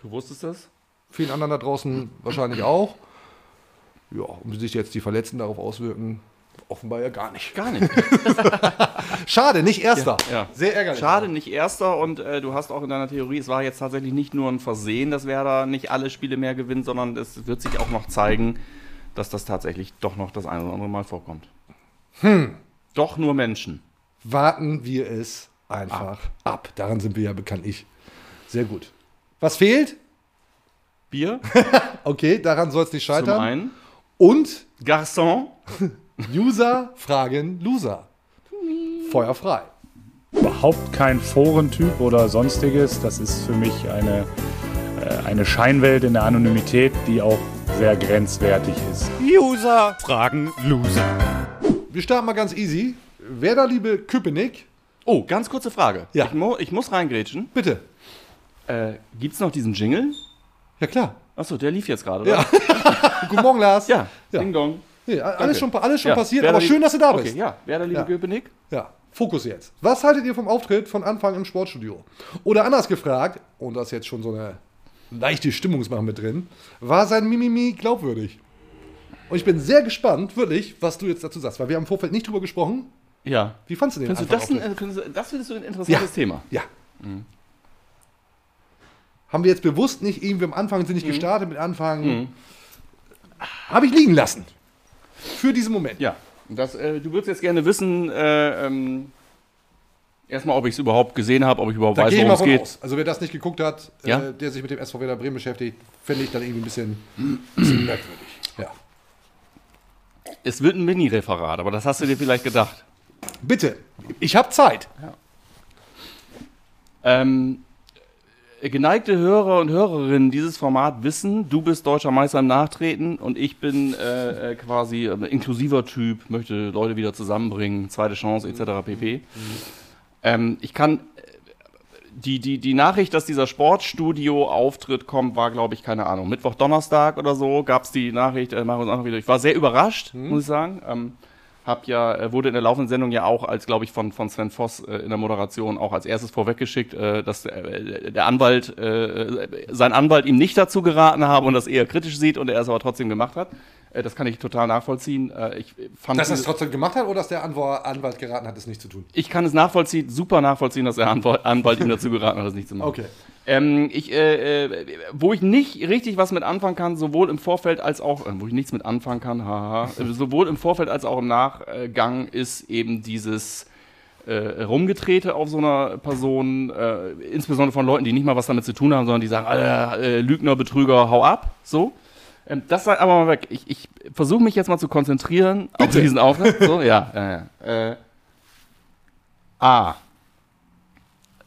Du wusstest das? vielen anderen da draußen wahrscheinlich auch. Ja, wie sich jetzt die Verletzten darauf auswirken, offenbar ja gar nicht. Gar nicht. [LAUGHS] Schade, nicht Erster. Ja, ja. Sehr ärgerlich. Schade, nicht erster und äh, du hast auch in deiner Theorie, es war jetzt tatsächlich nicht nur ein Versehen, dass Werder nicht alle Spiele mehr gewinnt, sondern es wird sich auch noch zeigen, dass das tatsächlich doch noch das ein oder andere Mal vorkommt. Hm. Doch nur Menschen. Warten wir es einfach ab. Daran sind wir ja bekanntlich sehr gut. Was fehlt? Bier [LAUGHS] Okay, daran soll es nicht zum scheitern. einen. Und Garçon. [LAUGHS] User fragen Loser. Feuer frei. überhaupt kein Forentyp oder sonstiges. Das ist für mich eine, äh, eine Scheinwelt in der Anonymität, die auch sehr grenzwertig ist. User fragen Loser. Wir starten mal ganz easy. Werder, liebe Köpenick, Oh, ganz kurze Frage. Ja. Ich, mu ich muss reingrätschen. bitte. Äh, gibt's noch diesen Jingle? Ja, klar. Achso, der lief jetzt gerade, oder? Ja. [LAUGHS] Guten Morgen, Lars. Ja, Ja. Ding Dong. Nee, alles Danke. schon, alles schon Ja, passiert, Werder aber schön, dass du da okay, bist. Ja, wer der liebe Ja. Köpenick? Ja, Fokus jetzt. Was haltet ihr vom Auftritt von Anfang im Sportstudio? Oder anders gefragt, und da ist jetzt schon so eine leichte Stimmungsmache mit drin, war sein Mimimi glaubwürdig? Und ich bin sehr gespannt, wirklich, was du jetzt dazu sagst, weil wir haben im Vorfeld nicht drüber gesprochen. Ja. Wie fandst du den Findest du das, ein, Anfang-Auftritt? findest du, das findest du ein interessantes Thema? Ja. Haben wir jetzt bewusst nicht irgendwie am Anfang sind nicht gestartet mit Anfang. Habe ich liegen lassen. Für diesen Moment. Ja. Das, äh, du würdest jetzt gerne wissen, äh, ähm, erstmal, ob ich es überhaupt gesehen habe, ob ich überhaupt Da weiß, worum es geht. aus. Also wer das nicht geguckt hat, Ja? äh, der sich mit dem SV Werder Bremen beschäftigt, finde ich dann irgendwie ein bisschen, [CLEARS THROAT] bisschen merkwürdig. Ja. Es wird ein Mini-Referat, aber das hast du dir vielleicht gedacht. Bitte, ich habe Zeit. Ähm, äh, geneigte Hörer und Hörerinnen dieses Format wissen, du bist deutscher Meister im Nachtreten und ich bin äh, äh, quasi ein inklusiver Typ, möchte Leute wieder zusammenbringen, zweite Chance etc. pp. Ähm, ich kann äh, die, die, die Nachricht, dass dieser Sportstudio-Auftritt kommt, war, glaube ich, keine Ahnung, Mittwoch, Donnerstag oder so, gab es die Nachricht, äh, machen wir uns einfach wieder. Ich war sehr überrascht, muss ich sagen. Ähm, hab ja, äh, wurde in der laufenden Sendung ja auch als, glaube ich, von, von Sven Voss äh, in der Moderation auch als erstes vorweggeschickt, äh, dass äh, der Anwalt, äh, sein Anwalt ihm nicht dazu geraten habe und das eher kritisch sieht und er es aber trotzdem gemacht hat. Äh, das kann ich total nachvollziehen. Äh, ich fand Dass er es trotzdem gemacht hat oder dass der Anwalt, geraten hat, es nicht zu tun? ich kann es nachvollziehen, super nachvollziehen, dass der Anwalt, ihm dazu geraten hat, das nicht zu machen. Okay. Ähm, ich, äh, äh, wo ich nicht richtig was mit anfangen kann, sowohl im Vorfeld als auch, äh, wo ich nichts mit anfangen kann, haha, sowohl im Vorfeld als auch im Nachgang ist eben dieses äh, Rumgetrete auf so einer Person, äh, insbesondere von Leuten, die nicht mal was damit zu tun haben, sondern die sagen, Alter, äh, Lügner, Betrüger, hau ab, so. Ähm, das sei aber mal weg. Ich, ich versuche mich jetzt mal zu konzentrieren auf diesen Auftritt. [LAUGHS] So, ja, ja. Äh, A.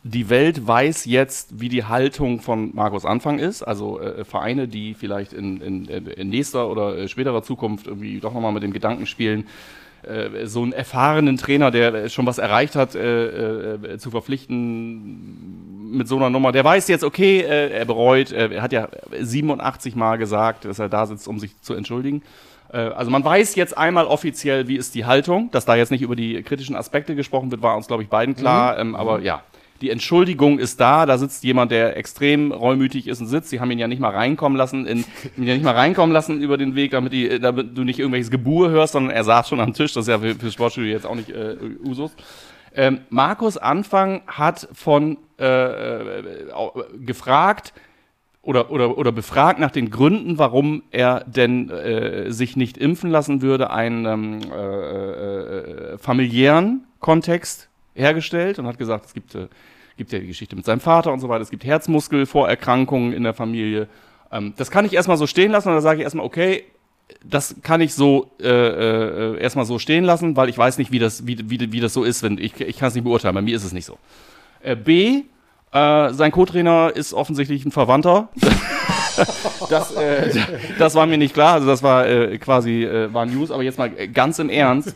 Die Welt weiß jetzt, wie die Haltung von Markus Anfang ist. Also äh, Vereine, die vielleicht in, in, in nächster oder äh, späterer Zukunft irgendwie doch nochmal mit dem Gedanken spielen, äh, so einen erfahrenen Trainer, der schon was erreicht hat, äh, äh, zu verpflichten mit so einer Nummer. Der weiß jetzt, okay, äh, er bereut, äh, er hat ja 87 Mal gesagt, dass er da sitzt, um sich zu entschuldigen. Äh, Also man weiß jetzt einmal offiziell, wie ist die Haltung. Dass da jetzt nicht über die kritischen Aspekte gesprochen wird, war uns, glaube ich, beiden klar. Ähm, aber ja, die Entschuldigung ist da. Da sitzt jemand, der extrem reumütig ist und sitzt. Sie haben ihn ja nicht mal reinkommen lassen, in, [LAUGHS] ihn ja nicht mal reinkommen lassen über den Weg, damit, die, damit du nicht irgendwelches Gebur hörst, sondern er saß schon am Tisch. Das ist ja für, für Sportstudio jetzt auch nicht äh, Usus. Ähm, Markus Anfang hat von äh, äh, gefragt, oder, oder, oder befragt nach den Gründen, warum er denn äh, sich nicht impfen lassen würde, einen ähm, äh, äh, familiären Kontext hergestellt und hat gesagt, es gibt, äh, gibt ja die Geschichte mit seinem Vater und so weiter, es gibt Herzmuskelvorerkrankungen in der Familie. Ähm, das kann ich erstmal so stehen lassen und da sage ich erstmal, okay, das kann ich so äh, äh, erstmal so stehen lassen, weil ich weiß nicht, wie das, wie, wie, wie das so ist. Wenn, ich ich kann es nicht beurteilen, bei mir ist es nicht so. Äh, B, äh, sein Co-Trainer ist offensichtlich ein Verwandter. [LAUGHS] das, äh, das war mir nicht klar. Also das war äh, quasi äh, war News. Aber jetzt mal äh, ganz im Ernst,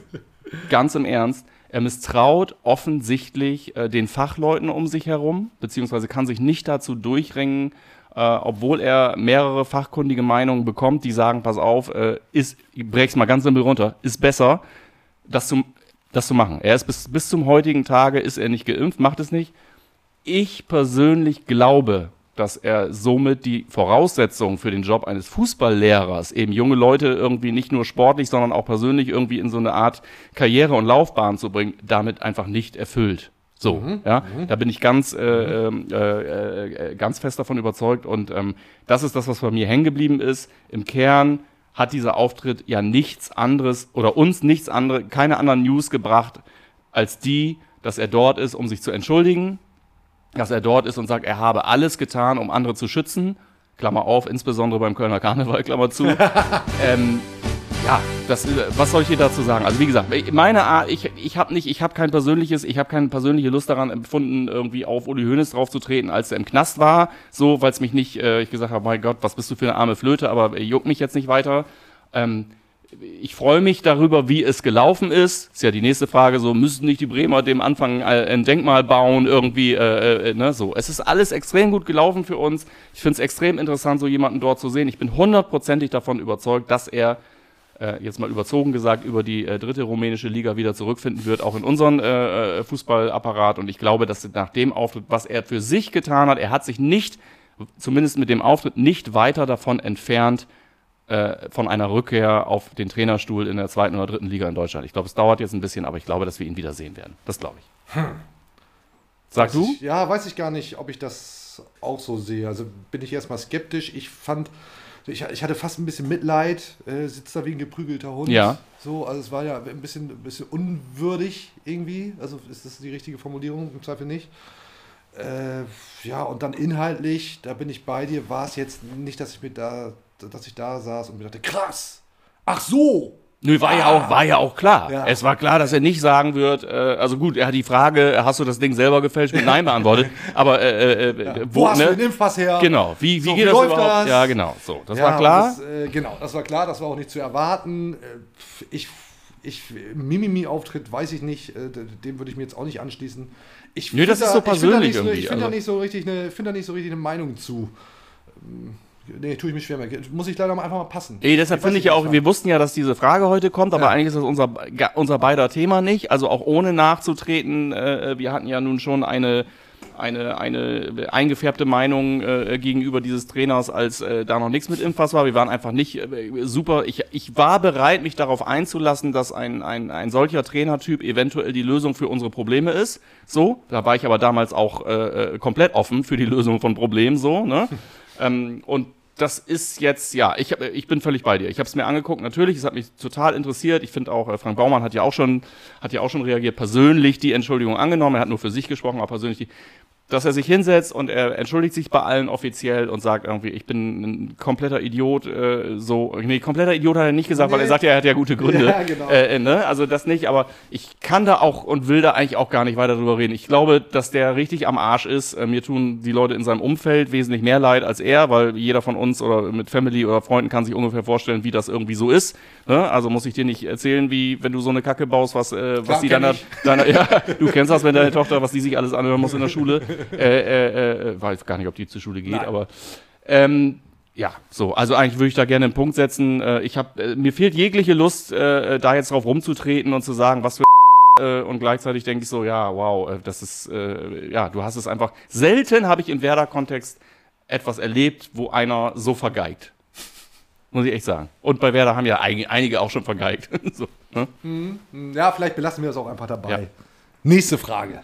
ganz im Ernst. Er misstraut offensichtlich äh, den Fachleuten um sich herum, beziehungsweise kann sich nicht dazu durchringen, äh, obwohl er mehrere fachkundige Meinungen bekommt, die sagen, pass auf, äh, ist, ich brech's mal ganz simpel runter, ist besser, das zu, das zu machen. Er ist bis, bis zum heutigen Tage ist er nicht geimpft, macht es nicht. Ich persönlich glaube, dass er somit die Voraussetzungen für den Job eines Fußballlehrers, eben junge Leute irgendwie nicht nur sportlich, sondern auch persönlich irgendwie in so eine Art Karriere und Laufbahn zu bringen, damit einfach nicht erfüllt. So, ja, da bin ich ganz, äh, ähm, äh, äh, ganz fest davon überzeugt und ähm, das ist das, was bei mir hängen geblieben ist. Im Kern hat dieser Auftritt ja nichts anderes oder uns nichts anderes, keine anderen News gebracht als die, dass er dort ist, um sich zu entschuldigen, dass er dort ist und sagt, er habe alles getan, um andere zu schützen. Klammer auf, insbesondere beim Kölner Karneval, Klammer zu. [LAUGHS] ähm, ja, das, was soll ich dir dazu sagen? Also wie gesagt, meine Art, ich, ich habe nicht, ich habe kein persönliches, ich habe keine persönliche Lust daran empfunden, irgendwie auf Uli Hoeneß draufzutreten, als er im Knast war, so, weil es mich nicht, äh, ich gesagt habe, mein Gott, was bist du für eine arme Flöte, aber äh, juckt mich jetzt nicht weiter. Ähm, ich freue mich darüber, wie es gelaufen ist. Ist ja die nächste Frage, so müssen nicht die Bremer dem Anfang äh, ein Denkmal bauen, irgendwie, äh, äh, ne, so. Es ist alles extrem gut gelaufen für uns. Ich finde es extrem interessant, so jemanden dort zu sehen. Ich bin hundertprozentig davon überzeugt, dass er äh, jetzt mal überzogen gesagt, über die äh, dritte rumänische Liga wieder zurückfinden wird, auch in unseren äh, äh, Fußballapparat. Und ich glaube, dass nach dem Auftritt, was er für sich getan hat, er hat sich nicht, zumindest mit dem Auftritt, nicht weiter davon entfernt, äh, von einer Rückkehr auf den Trainerstuhl in der zweiten oder dritten Liga in Deutschland. Ich glaube, es dauert jetzt ein bisschen, aber ich glaube, dass wir ihn wieder sehen werden. Das glaube ich. Sag Weiß du? Ich, ja, weiß ich gar nicht, ob ich das auch so sehe. Also bin ich erstmal skeptisch. Ich fand, ich, ich hatte fast ein bisschen Mitleid, äh, sitzt da wie ein geprügelter Hund. Ja. So, also es war ja ein bisschen, ein bisschen unwürdig irgendwie. Also ist das die richtige Formulierung? Im Zweifel nicht. Äh, ja, und dann inhaltlich, da bin ich bei dir, war es jetzt nicht, dass ich mir da, dass ich da saß und mir dachte, krass, ach so, Nö, war ja auch, war ja auch klar. Ja. Es war klar, dass er nicht sagen wird, äh, also gut, er hat die Frage, hast du das Ding selber gefälscht, mit Nein beantwortet, [LAUGHS] aber äh, äh, wo, wo, hast du ne? den Impfpass her? Genau, wie, wie So, geht wie das läuft überhaupt? das? Ja, genau, so, das Ja, war klar. Das, äh, genau, das war klar, das war auch nicht zu erwarten. Äh, Ich, ich Mimimi-Auftritt, weiß ich nicht, äh, dem würde ich mir jetzt auch nicht anschließen. Ich Nö, das find ist so ich find da persönlich nicht irgendwie, Ich finde da also. nicht so richtig eine, finde da nicht so richtig eine Meinung zu. Nee, tue ich mich schwer mit. Muss ich leider mal einfach mal passen. Ey, deshalb finde ich ja auch, wir wussten ja, dass diese Frage heute kommt, aber Ja. eigentlich ist das unser, unser beider Thema nicht. Also auch ohne nachzutreten, äh, wir hatten ja nun schon eine, eine, eine eingefärbte Meinung äh, gegenüber dieses Trainers, als äh, da noch nichts mit Impfpass war. Wir waren einfach nicht äh, super. Ich, ich war bereit, mich darauf einzulassen, dass ein, ein, ein solcher Trainertyp eventuell die Lösung für unsere Probleme ist. So, da war ich aber damals auch äh, äh, komplett offen für die Lösung von Problemen, so, ne? [LAUGHS] ähm, und das ist jetzt, ja, ich, hab, ich bin völlig bei dir. Ich habe es mir angeguckt, natürlich, es hat mich total interessiert. Ich finde auch, äh, Frank Baumann hat ja auch schon, hat ja auch schon reagiert, persönlich die Entschuldigung angenommen. Er hat nur für sich gesprochen, aber persönlich die, dass er sich hinsetzt und er entschuldigt sich bei allen offiziell und sagt irgendwie, ich bin ein kompletter Idiot, äh, so, nee, kompletter Idiot hat er nicht gesagt, weil er sagt ja, er hat ja gute Gründe. Ja, genau. äh, ne? Also das nicht, aber ich kann da auch und will da eigentlich auch gar nicht weiter drüber reden. Ich glaube, dass der richtig am Arsch ist. Äh, mir tun die Leute in seinem Umfeld wesentlich mehr leid als er, weil jeder von uns oder mit Family oder Freunden kann sich ungefähr vorstellen, wie das irgendwie so ist. Ne? Also muss ich dir nicht erzählen, wie wenn du so eine Kacke baust, was, äh, was Klar, die deiner, ich. deiner, [LAUGHS] ja, du kennst das, wenn deine Tochter, was die sich alles anhören muss in der Schule. Äh, äh, äh, weiß gar nicht, ob die zur Schule geht, aber ähm, ja, so. Also eigentlich würde ich da gerne einen Punkt setzen. Äh, ich habe, äh, mir fehlt jegliche Lust, äh, da jetzt drauf rumzutreten und zu sagen, was für äh, und gleichzeitig denke ich so, ja, wow, äh, das ist, äh, ja, du hast es einfach. Selten habe ich im Werder-Kontext etwas erlebt, wo einer so vergeigt. Muss ich echt sagen. Und bei Werder haben ja ein, einige auch schon vergeigt. [LAUGHS] so, ne? Ja, vielleicht belassen wir es auch einfach dabei. Ja. Nächste Frage.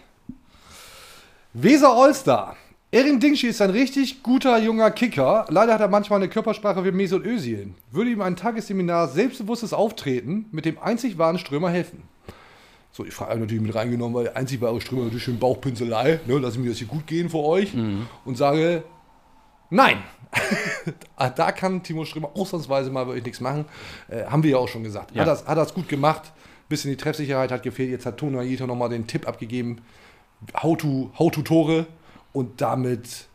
Weser Allstar. Erin Dingschi ist ein richtig guter junger Kicker. Leider hat er manchmal eine Körpersprache wie Mesut Özil. Würde ihm ein Tagesseminar selbstbewusstes Auftreten mit dem einzig wahren Strömer helfen? So, die Frage ich natürlich mit reingenommen, weil der einzig wahre Strömer natürlich schön Bauchpinselei. Ne, lass mir das hier gut gehen für euch. Und sage, nein. [LAUGHS] Ah, da kann Timo Strömer ausnahmsweise mal wirklich nichts machen. Äh, haben wir ja auch schon gesagt. Ja. Hat das, hat das gut gemacht. Bisschen die Treffsicherheit hat gefehlt. Jetzt hat Toni Aito nochmal den Tipp abgegeben. How to, how to Tore. Und damit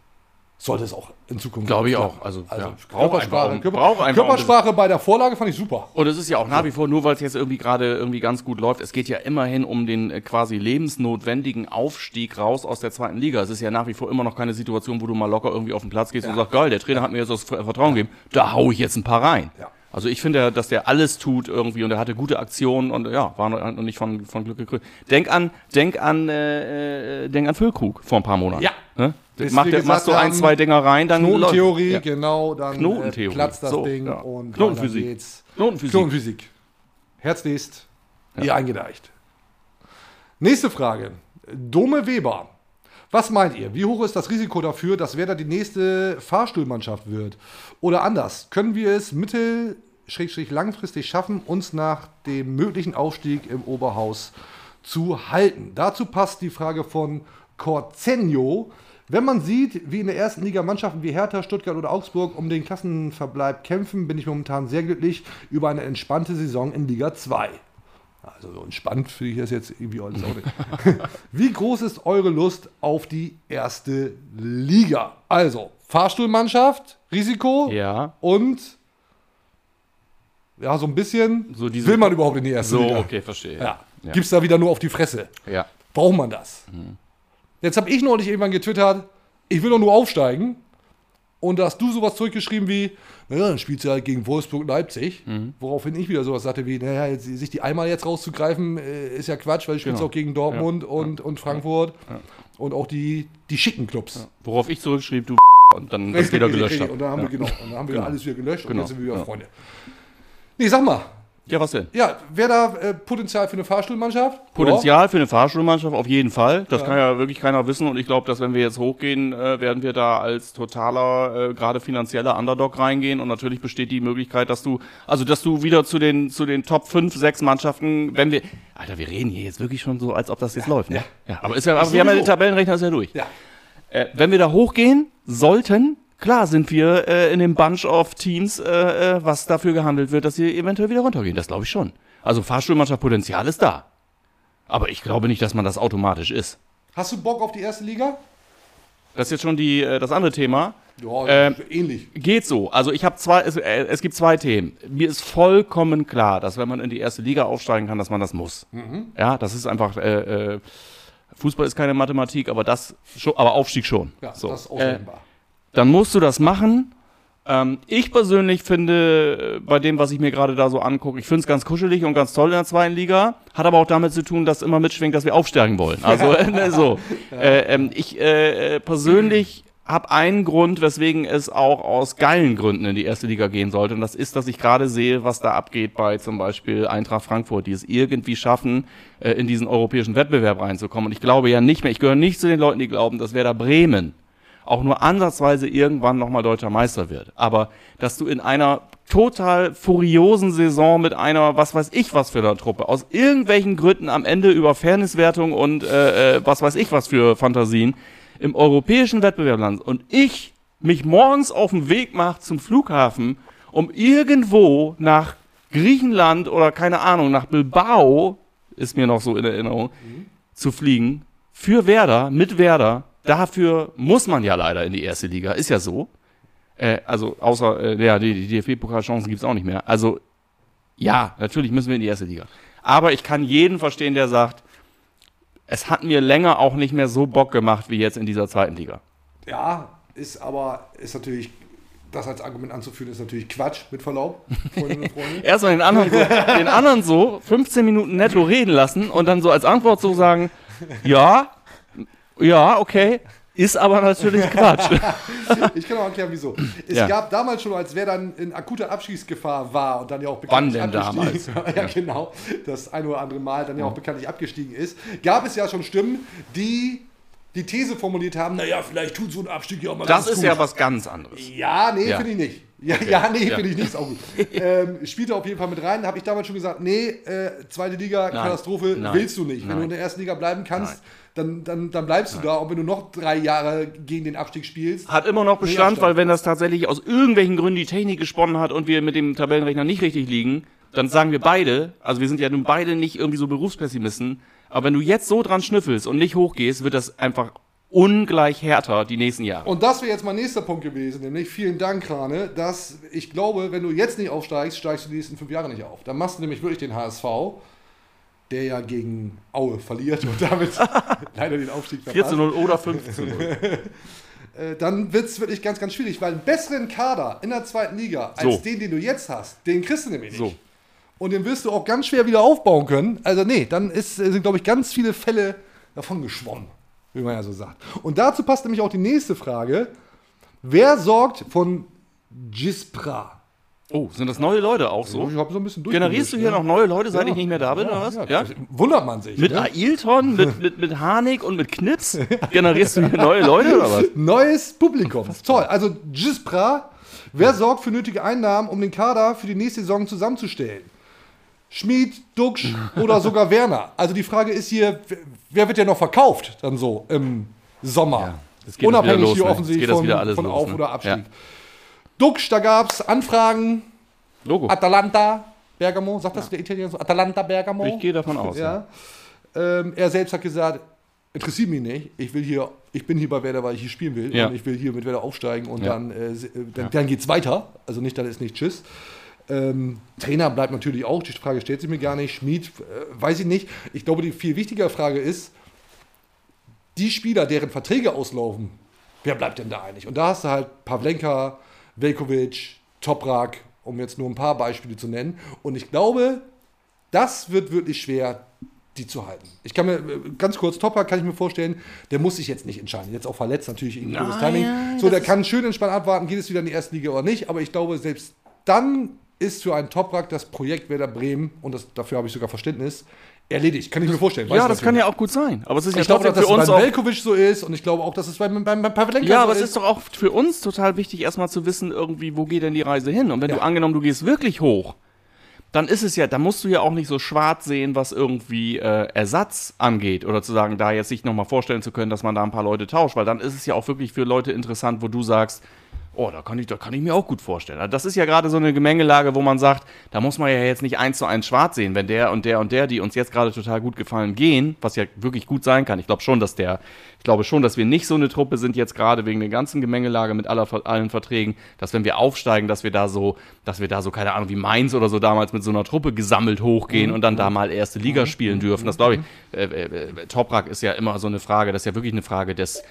sollte es auch in Zukunft Glaube ich klappen. auch. Also, Also ja. Körpersprache, Braucht Körper, einfach- braucht einfach Körpersprache bei der Vorlage fand ich super. Und es ist ja auch nach wie vor, nur weil es jetzt irgendwie gerade irgendwie ganz gut läuft, es geht ja immerhin um den äh, quasi lebensnotwendigen Aufstieg raus aus der zweiten Liga. Es ist ja nach wie vor immer noch keine Situation, wo du mal locker irgendwie auf den Platz gehst und sagst, geil, der Trainer hat mir jetzt das Ver- Vertrauen gegeben, da hau ich jetzt ein paar rein. Ja. Also ich finde, ja, dass der alles tut irgendwie und er hatte gute Aktionen und ja, war noch nicht von, von Glück gekrönt. Denk an, denk an, äh, äh, denk an Füllkrug vor ein paar Monaten. Ja. Ne? Mach, der, gesagt machst du ein, zwei Dinger rein, dann Knotentheorie, ja. genau, dann Knotentheorie. Äh, platzt das So, Ding ja. und Knotenphysik. Ja, dann geht's. Knotenphysik. Knotenphysik. Herzlichst, ihr eingereicht. Nächste Frage. Dome Weber. Was meint ihr? Wie hoch ist das Risiko dafür, dass Werder die nächste Fahrstuhlmannschaft wird? Oder anders, können wir es mittel- langfristig schaffen, uns nach dem möglichen Aufstieg im Oberhaus zu halten? Dazu passt die Frage von Corsenio. Wenn man sieht, wie in der ersten Liga Mannschaften wie Hertha, Stuttgart oder Augsburg um den Klassenverbleib kämpfen, bin ich momentan sehr glücklich über eine entspannte Saison in Liga 2. Also so entspannt finde ich das jetzt irgendwie alles auch nicht. [LAUGHS] Wie groß ist eure Lust auf die erste Liga? Also, Fahrstuhlmannschaft, Risiko Ja. und ja, so ein bisschen So diese- will man überhaupt in die erste So, Liga. okay, verstehe. Ja. Ja. Gibt's da wieder nur auf die Fresse? Ja. Braucht man das? Jetzt habe ich neulich irgendwann getwittert, ich will doch nur aufsteigen. Und da hast du sowas zurückgeschrieben wie, naja, dann spielst du halt gegen Wolfsburg Leipzig. Woraufhin ich wieder sowas sagte wie, naja, jetzt, sich die einmal jetzt rauszugreifen, äh, ist ja Quatsch, weil du spielst Genau. auch gegen Dortmund und, und Frankfurt und auch die, die schicken Clubs. Worauf ich zurückschrieb, du [LAUGHS] und dann das wieder gelöscht Richtig. Und dann haben wir, genau, und dann haben wir Genau. alles wieder gelöscht Genau. und jetzt sind wir wieder Ja. Freunde. Nee, sag mal, Ja, was denn? ja, wäre da äh, Potenzial für eine Fahrstuhlmannschaft? Potenzial für eine Fahrschulmannschaft auf jeden Fall. Das kann ja wirklich keiner wissen. Und ich glaube, dass wenn wir jetzt hochgehen, äh, werden wir da als totaler, äh, gerade finanzieller Underdog reingehen. Und natürlich besteht die Möglichkeit, dass du, also dass du wieder zu den, zu den Top 5, 6 Mannschaften, wenn wir, Alter, wir reden hier jetzt wirklich schon so, als ob das jetzt läuft, ne? Ja. aber ist ja, aber wir haben ja den. Tabellenrechner ist ja durch. Ja. Äh, wenn wir da hochgehen sollten, klar sind wir äh, in dem Bunch of Teams, äh, äh, was dafür gehandelt wird, dass sie eventuell wieder runtergehen. Das glaube ich schon. Also Fahrstuhlmannschaft Potenzial ist da. Aber ich glaube nicht, dass man das automatisch ist. Hast du Bock auf die erste Liga? Das ist jetzt schon die, äh, das andere Thema. Ja, Ähm, ähnlich. Geht so. Also ich habe zwei, es, äh, es gibt zwei Themen. Mir ist vollkommen klar, dass wenn man in die erste Liga aufsteigen kann, dass man das muss. Ja, das ist einfach. Äh, äh, Fußball ist keine Mathematik, aber das, schon, aber Aufstieg schon. Ja, so. das ist ausrechenbar. Dann musst du das machen. Ähm, ich persönlich finde, äh, bei dem, was ich mir gerade da so angucke, ich finde es ganz kuschelig und ganz toll in der zweiten Liga. Hat aber auch damit zu tun, dass immer mitschwingt, dass wir aufsteigen wollen. Also [LAUGHS] [LAUGHS] ne, so. Äh, ähm, ich äh, äh, persönlich habe einen Grund, weswegen es auch aus geilen Gründen in die erste Liga gehen sollte. Und das ist, dass ich gerade sehe, was da abgeht bei zum Beispiel Eintracht Frankfurt, die es irgendwie schaffen, äh, in diesen europäischen Wettbewerb reinzukommen. Und ich glaube ja nicht mehr, ich gehöre nicht zu den Leuten, die glauben, dass Werder Bremen auch nur ansatzweise irgendwann nochmal deutscher Meister wird. Aber dass du in einer total furiosen Saison mit einer, was weiß ich was für einer Truppe, aus irgendwelchen Gründen am Ende über Fairnesswertung und äh, äh, was weiß ich was für Fantasien im europäischen Wettbewerb landest und ich mich morgens auf den Weg mache zum Flughafen, um irgendwo nach Griechenland oder keine Ahnung, nach Bilbao, ist mir noch so in Erinnerung, zu fliegen, für Werder, mit Werder, dafür muss man ja leider in die erste Liga, ist ja so. Äh, also außer, äh, ja, die, die DFB-Pokalchancen gibt's auch nicht mehr. Also ja, natürlich müssen wir in die erste Liga. Aber ich kann jeden verstehen, der sagt, es hat mir länger auch nicht mehr so Bock gemacht wie jetzt in dieser zweiten Liga. Ja, ist aber, ist natürlich, das als Argument anzuführen, ist natürlich Quatsch, mit Verlaub, [LAUGHS] Freundinnen und Freunde. Erstmal den anderen, so, den anderen so 15 Minuten netto reden lassen und dann so als Antwort so sagen, ja, ja, okay, ist aber natürlich [LAUGHS] Quatsch. Ich kann auch erklären, wieso. Es Ja. gab damals schon, als wer dann in akuter Abstiegsgefahr war und dann ja auch Wann bekanntlich denn abgestiegen damals? [LAUGHS] ja, genau, das ein oder andere Mal dann ja auch bekanntlich abgestiegen ist, gab es ja schon Stimmen, die die These formuliert haben, naja, vielleicht tut so ein Abstieg ja auch mal Das ist gut. ja was ganz anderes. Ja, nee, Ja. finde ich nicht. Ja, ja nee, Ja. finde ich nicht. Ist auch gut. [LAUGHS] ähm, spielte auf jeden Fall mit rein. Habe ich damals schon gesagt, nee, äh, zweite Liga, Katastrophe, Nein. willst du nicht. Wenn Nein. du in der ersten Liga bleiben kannst, dann, dann, dann bleibst du da. Und wenn du noch drei Jahre gegen den Abstieg spielst, Hat immer noch Bestand, weil wenn das tatsächlich aus irgendwelchen Gründen die Technik gesponnen hat und wir mit dem Tabellenrechner nicht richtig liegen, dann sagen wir beide, also wir sind ja nun beide nicht irgendwie so Berufspessimisten, aber wenn du jetzt so dran schnüffelst und nicht hochgehst, wird das einfach ungleich härter die nächsten Jahre. Und das wäre jetzt mein nächster Punkt gewesen, nämlich vielen Dank, Krane, dass ich glaube, wenn du jetzt nicht aufsteigst, steigst du die nächsten fünf Jahre nicht auf. Dann machst du nämlich wirklich den HSV, der ja gegen Aue verliert und damit [LAUGHS] leider den Aufstieg 4 verpasst. zu 0 oder 5 zu 0. [LAUGHS] Äh, dann wird es wirklich ganz, ganz schwierig, weil einen besseren Kader in der zweiten Liga als So. den, den du jetzt hast, den kriegst du nämlich nicht. So. Und den wirst du auch ganz schwer wieder aufbauen können. Also nee, dann ist, sind, glaube ich, ganz viele Fälle davon geschwommen, wie man ja so sagt. Und dazu passt nämlich auch die nächste Frage. Wer sorgt von Gispra? Oh, sind das neue Leute auch so? Ich habe so ein bisschen Generierst du hier noch neue Leute, seit ich nicht mehr da bin, oder was? Ja, Wundert man sich. Mit ne? Ailton, mit, [LAUGHS] mit, mit Harnik und mit Knips? Generierst du hier neue Leute, oder was? Neues Publikum. Toll. Also Gispra, wer sorgt für nötige Einnahmen, um den Kader für die nächste Saison zusammenzustellen? Schmied, Duxch oder sogar Werner? Also die Frage ist hier, wer- wird ja noch verkauft dann so im Sommer? das Unabhängig los, hier ne? offensichtlich von, von los, Auf- ne? oder Abstieg. Ja. Duxch, da gab es Anfragen, Logo. Atalanta, Bergamo, sagt das der Italiener so? Atalanta, Bergamo? Ich gehe davon aus. Ja. Ja. Ähm, er selbst hat gesagt, interessiert mich nicht. Ich will hier, ich bin hier bei Werder, weil ich hier spielen will. Ja. Und ich will hier mit Werder aufsteigen und Ja. dann, äh, äh, dann, dann geht's weiter. Also nicht, dann ist nicht Tschüss. Ähm, Trainer bleibt natürlich auch. Die Frage stellt sich mir gar nicht. Schmied, äh, weiß ich nicht. Ich glaube, die viel wichtigere Frage ist, die Spieler, deren Verträge auslaufen, wer bleibt denn da eigentlich? Und da hast du halt Pavlenka, Velkovic, Toprak, um jetzt nur ein paar Beispiele zu nennen. Und ich glaube, das wird wirklich schwer, die zu halten. Ich kann mir, äh, ganz kurz, Toprak kann ich mir vorstellen, der muss sich jetzt nicht entscheiden. Jetzt auch verletzt, natürlich irgendwie das Timing. so, der kann schön entspannt abwarten, geht es wieder in die erste Liga oder nicht. Aber ich glaube, selbst dann ist für einen Toprak das Projekt Werder Bremen, und das, dafür habe ich sogar Verständnis, erledigt. Kann ich mir vorstellen. Ja, das natürlich kann ja auch gut sein. Aber es ist ja Ich glaube, trotzdem dass für das uns beim auch. Velkovic so ist und ich glaube auch, dass es beim, beim, beim Pavlenka Ja, so aber es ist. ist doch auch für uns total wichtig, erstmal zu wissen, irgendwie, wo geht denn die Reise hin? Und wenn Ja. du angenommen, du gehst wirklich hoch, dann ist es ja, da musst du ja auch nicht so schwarz sehen, was irgendwie äh, Ersatz angeht. Oder zu sagen, da jetzt sich nochmal vorstellen zu können, dass man da ein paar Leute tauscht, weil dann ist es ja auch wirklich für Leute interessant, wo du sagst, oh, da kann ich, da kann ich mir auch gut vorstellen. Also Das ist ja gerade so eine Gemengelage, wo man sagt, da muss man ja jetzt nicht eins zu eins schwarz sehen, wenn der und der und der, die uns jetzt gerade total gut gefallen, gehen, was ja wirklich gut sein kann. Ich glaube schon, dass der, ich glaube schon, dass wir nicht so eine Truppe sind jetzt gerade wegen der ganzen Gemengelage mit aller, allen Verträgen, dass wenn wir aufsteigen, dass wir da so, dass wir da so, keine Ahnung, wie Mainz oder so damals mit so einer Truppe gesammelt hochgehen und dann da mal erste Liga spielen dürfen. Das glaube ich. Äh, äh, äh, Toprak ist ja immer so eine Frage, das ist ja wirklich eine Frage des,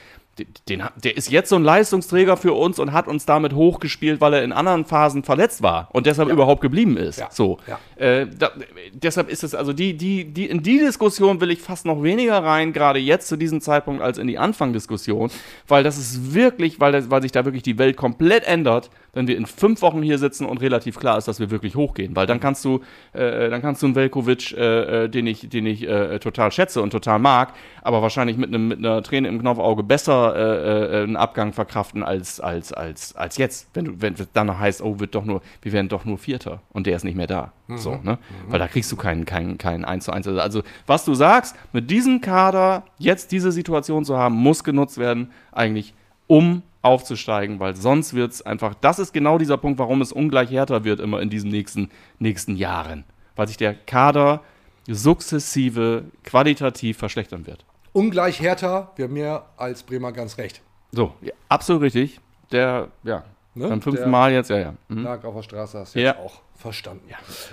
den, der ist jetzt so ein Leistungsträger für uns und hat uns damit hochgespielt, weil er in anderen Phasen verletzt war und deshalb überhaupt geblieben ist. Ja. So. Ja. Äh, da, deshalb ist es, also die, die, die, in die Diskussion will ich fast noch weniger rein, gerade jetzt zu diesem Zeitpunkt, als in die Anfangdiskussion, weil das ist wirklich, weil, das, weil sich da wirklich die Welt komplett ändert, wenn wir in fünf Wochen hier sitzen und relativ klar ist, dass wir wirklich hochgehen. Weil dann kannst du, äh, dann kannst du einen Velkovic, äh, äh, den ich, den ich äh, total schätze und total mag, aber wahrscheinlich mit einem mit einer Träne im Knopfauge besser äh, äh, einen Abgang verkraften als als als als jetzt, wenn du wenn es dann noch heißt, oh wird doch nur, wir werden doch nur Vierter und der ist nicht mehr da, so ne, weil da kriegst du keinen keinen keinen eins zu eins. Also was du sagst, mit diesem Kader jetzt diese Situation zu haben, muss genutzt werden eigentlich um aufzusteigen, weil sonst wird es einfach, das ist genau dieser Punkt, warum es ungleich härter wird immer in diesen nächsten, nächsten Jahren, weil sich der Kader sukzessive qualitativ verschlechtern wird. Ungleich härter, wir haben mehr als Bremer ganz recht. So, ja, absolut richtig. Der, ja, Ne? beim fünften Mal jetzt, ja, ja. Mhm. Lag auf der Straße, hast du Ja. jetzt auch verstanden.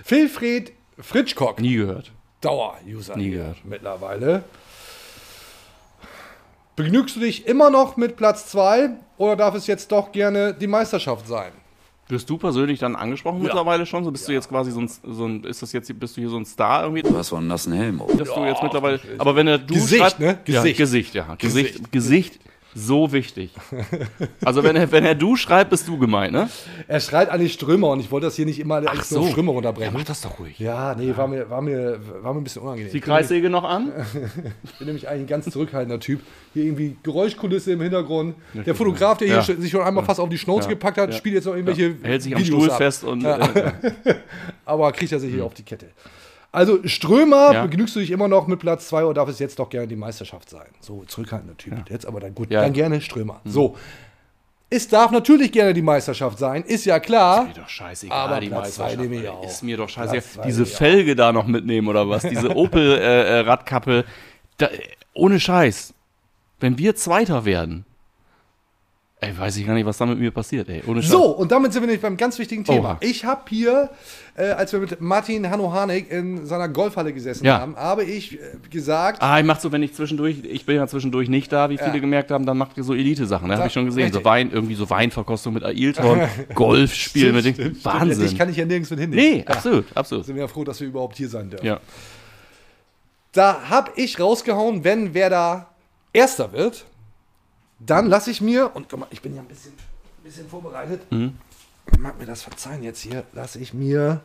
Wilfried Fritschkock, Nie gehört. Dauer-User Nie gehört. mittlerweile. Begnügst du dich immer noch mit Platz 2 oder darf es jetzt doch gerne die Meisterschaft sein? Wirst du persönlich dann angesprochen mittlerweile schon? So bist du jetzt quasi so ein, so ein, ist das jetzt, bist du hier so ein Star irgendwie? Du hast so einen nassen Helm auf. dass du jetzt mittlerweile. Aber wenn er du Gesicht, schreibt, ne? Ja, Gesicht. Gesicht, ja. Gesicht, Gesicht. Gesicht, so wichtig. Also wenn er, wenn er du schreibt, bist du gemeint, ne? Er schreit an die Strömer und ich wollte das hier nicht immer nur auf Strömer runterbrechen. das doch ruhig. Ja, nee, war mir, war, mir, war mir ein bisschen unangenehm. Die Kreissäge noch an? Ich bin nämlich eigentlich ein ganz zurückhaltender Typ. Hier irgendwie Geräuschkulisse im Hintergrund. Der Fotograf, der hier Ja. sich schon einmal fast auf die Schnauze Ja. gepackt hat, Ja. spielt jetzt noch irgendwelche Er hält sich am Videos Stuhl ab. fest und. Ja. Äh, ja. [LAUGHS] Aber kriegt er sich hier auf die Kette. Also Strömer, Ja. begnügst du dich immer noch mit Platz 2 oder darf es jetzt doch gerne die Meisterschaft sein? So, zurückhaltender Typ. Jetzt aber dann gut, Ja. Mhm. dann gerne Strömer. So. Es darf natürlich gerne die Meisterschaft sein, ist ja klar. Mir doch scheißegal, Aber die Platz Meisterschaft. nehme ich auch. Ist mir doch scheißegal. Diese. Felge da noch mitnehmen oder was? Diese [LAUGHS] Opel-Radkappe. da, ohne Scheiß. Wenn wir Zweiter werden, ey, weiß ich gar nicht, was da mit mir passiert, ey. Ohne Scheiß. So, und damit sind wir nämlich beim ganz wichtigen Thema. Oha. Ich habe hier, äh, als wir mit Martin Hanno-Harnik in seiner Golfhalle gesessen Ja. haben, habe ich äh, gesagt, Ah, ich mach so, wenn ich zwischendurch, ich bin ja zwischendurch nicht da, wie viele Ja. gemerkt haben, dann macht ihr so Elite-Sachen. Ne? Da- Habe ich schon gesehen. So richtig. Wein, irgendwie so Weinverkostung mit Ailton, [LAUGHS] Golfspiel mit dem. Wahnsinn. kann ich ja nirgends mit hinnehmen. Nee, absolut, absolut. Sind wir ja froh, dass wir überhaupt hier sein dürfen. Ja. Da habe ich rausgehauen, wenn wer da Erster wird, dann lasse ich mir, und guck mal, ich bin ja ein bisschen, ein bisschen vorbereitet, Mhm. mag mir das verzeihen jetzt hier, lasse ich mir,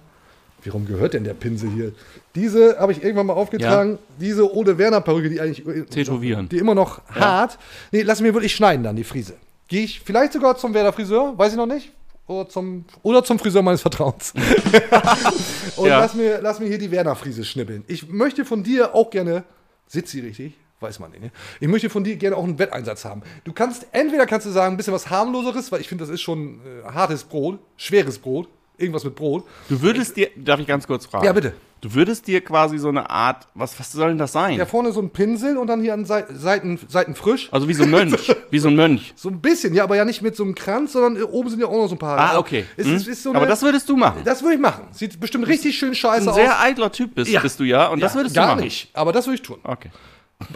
wie rum gehört denn der Pinsel hier? Diese habe ich irgendwann mal aufgetragen, diese Ole Werner Perücke, die eigentlich Tätowieren. die immer noch hart. Nee, lass mir wirklich schneiden dann die Frise. Gehe ich vielleicht sogar zum Werder Friseur, weiß ich noch nicht. Oder zum, oder zum Friseur meines Vertrauens. [LAUGHS] Und Ja. lass, mir, lass mir hier die Werner Frise schnippeln. Ich möchte von dir auch gerne, sitzt sie richtig? Weiß man nicht, ne? Ich möchte von dir gerne auch einen Wetteinsatz haben. Du kannst, entweder kannst du sagen, ein bisschen was harmloseres, weil ich finde, das ist schon äh, hartes Brot, schweres Brot, irgendwas mit Brot. Du würdest dir, darf ich ganz kurz fragen? Ja, bitte. Du würdest dir quasi so eine Art, was, was soll denn das sein? Ja, vorne so ein Pinsel und dann hier an Sei- Seiten, Seiten frisch. Also wie so ein Mönch. [LAUGHS] wie so ein Mönch. So ein bisschen, ja, aber ja nicht mit so einem Kranz, sondern äh, oben sind ja auch noch so ein paar. Ah, okay. Es, Hm? ist, ist so Aber eine- das würdest du machen. das würde ich machen. Sieht bestimmt richtig schön scheiße Ein aus. sehr eitler Typ bist, Ja. bist du ja. Und das Ja, würdest gar du machen. nicht. Aber das würde ich tun. Okay.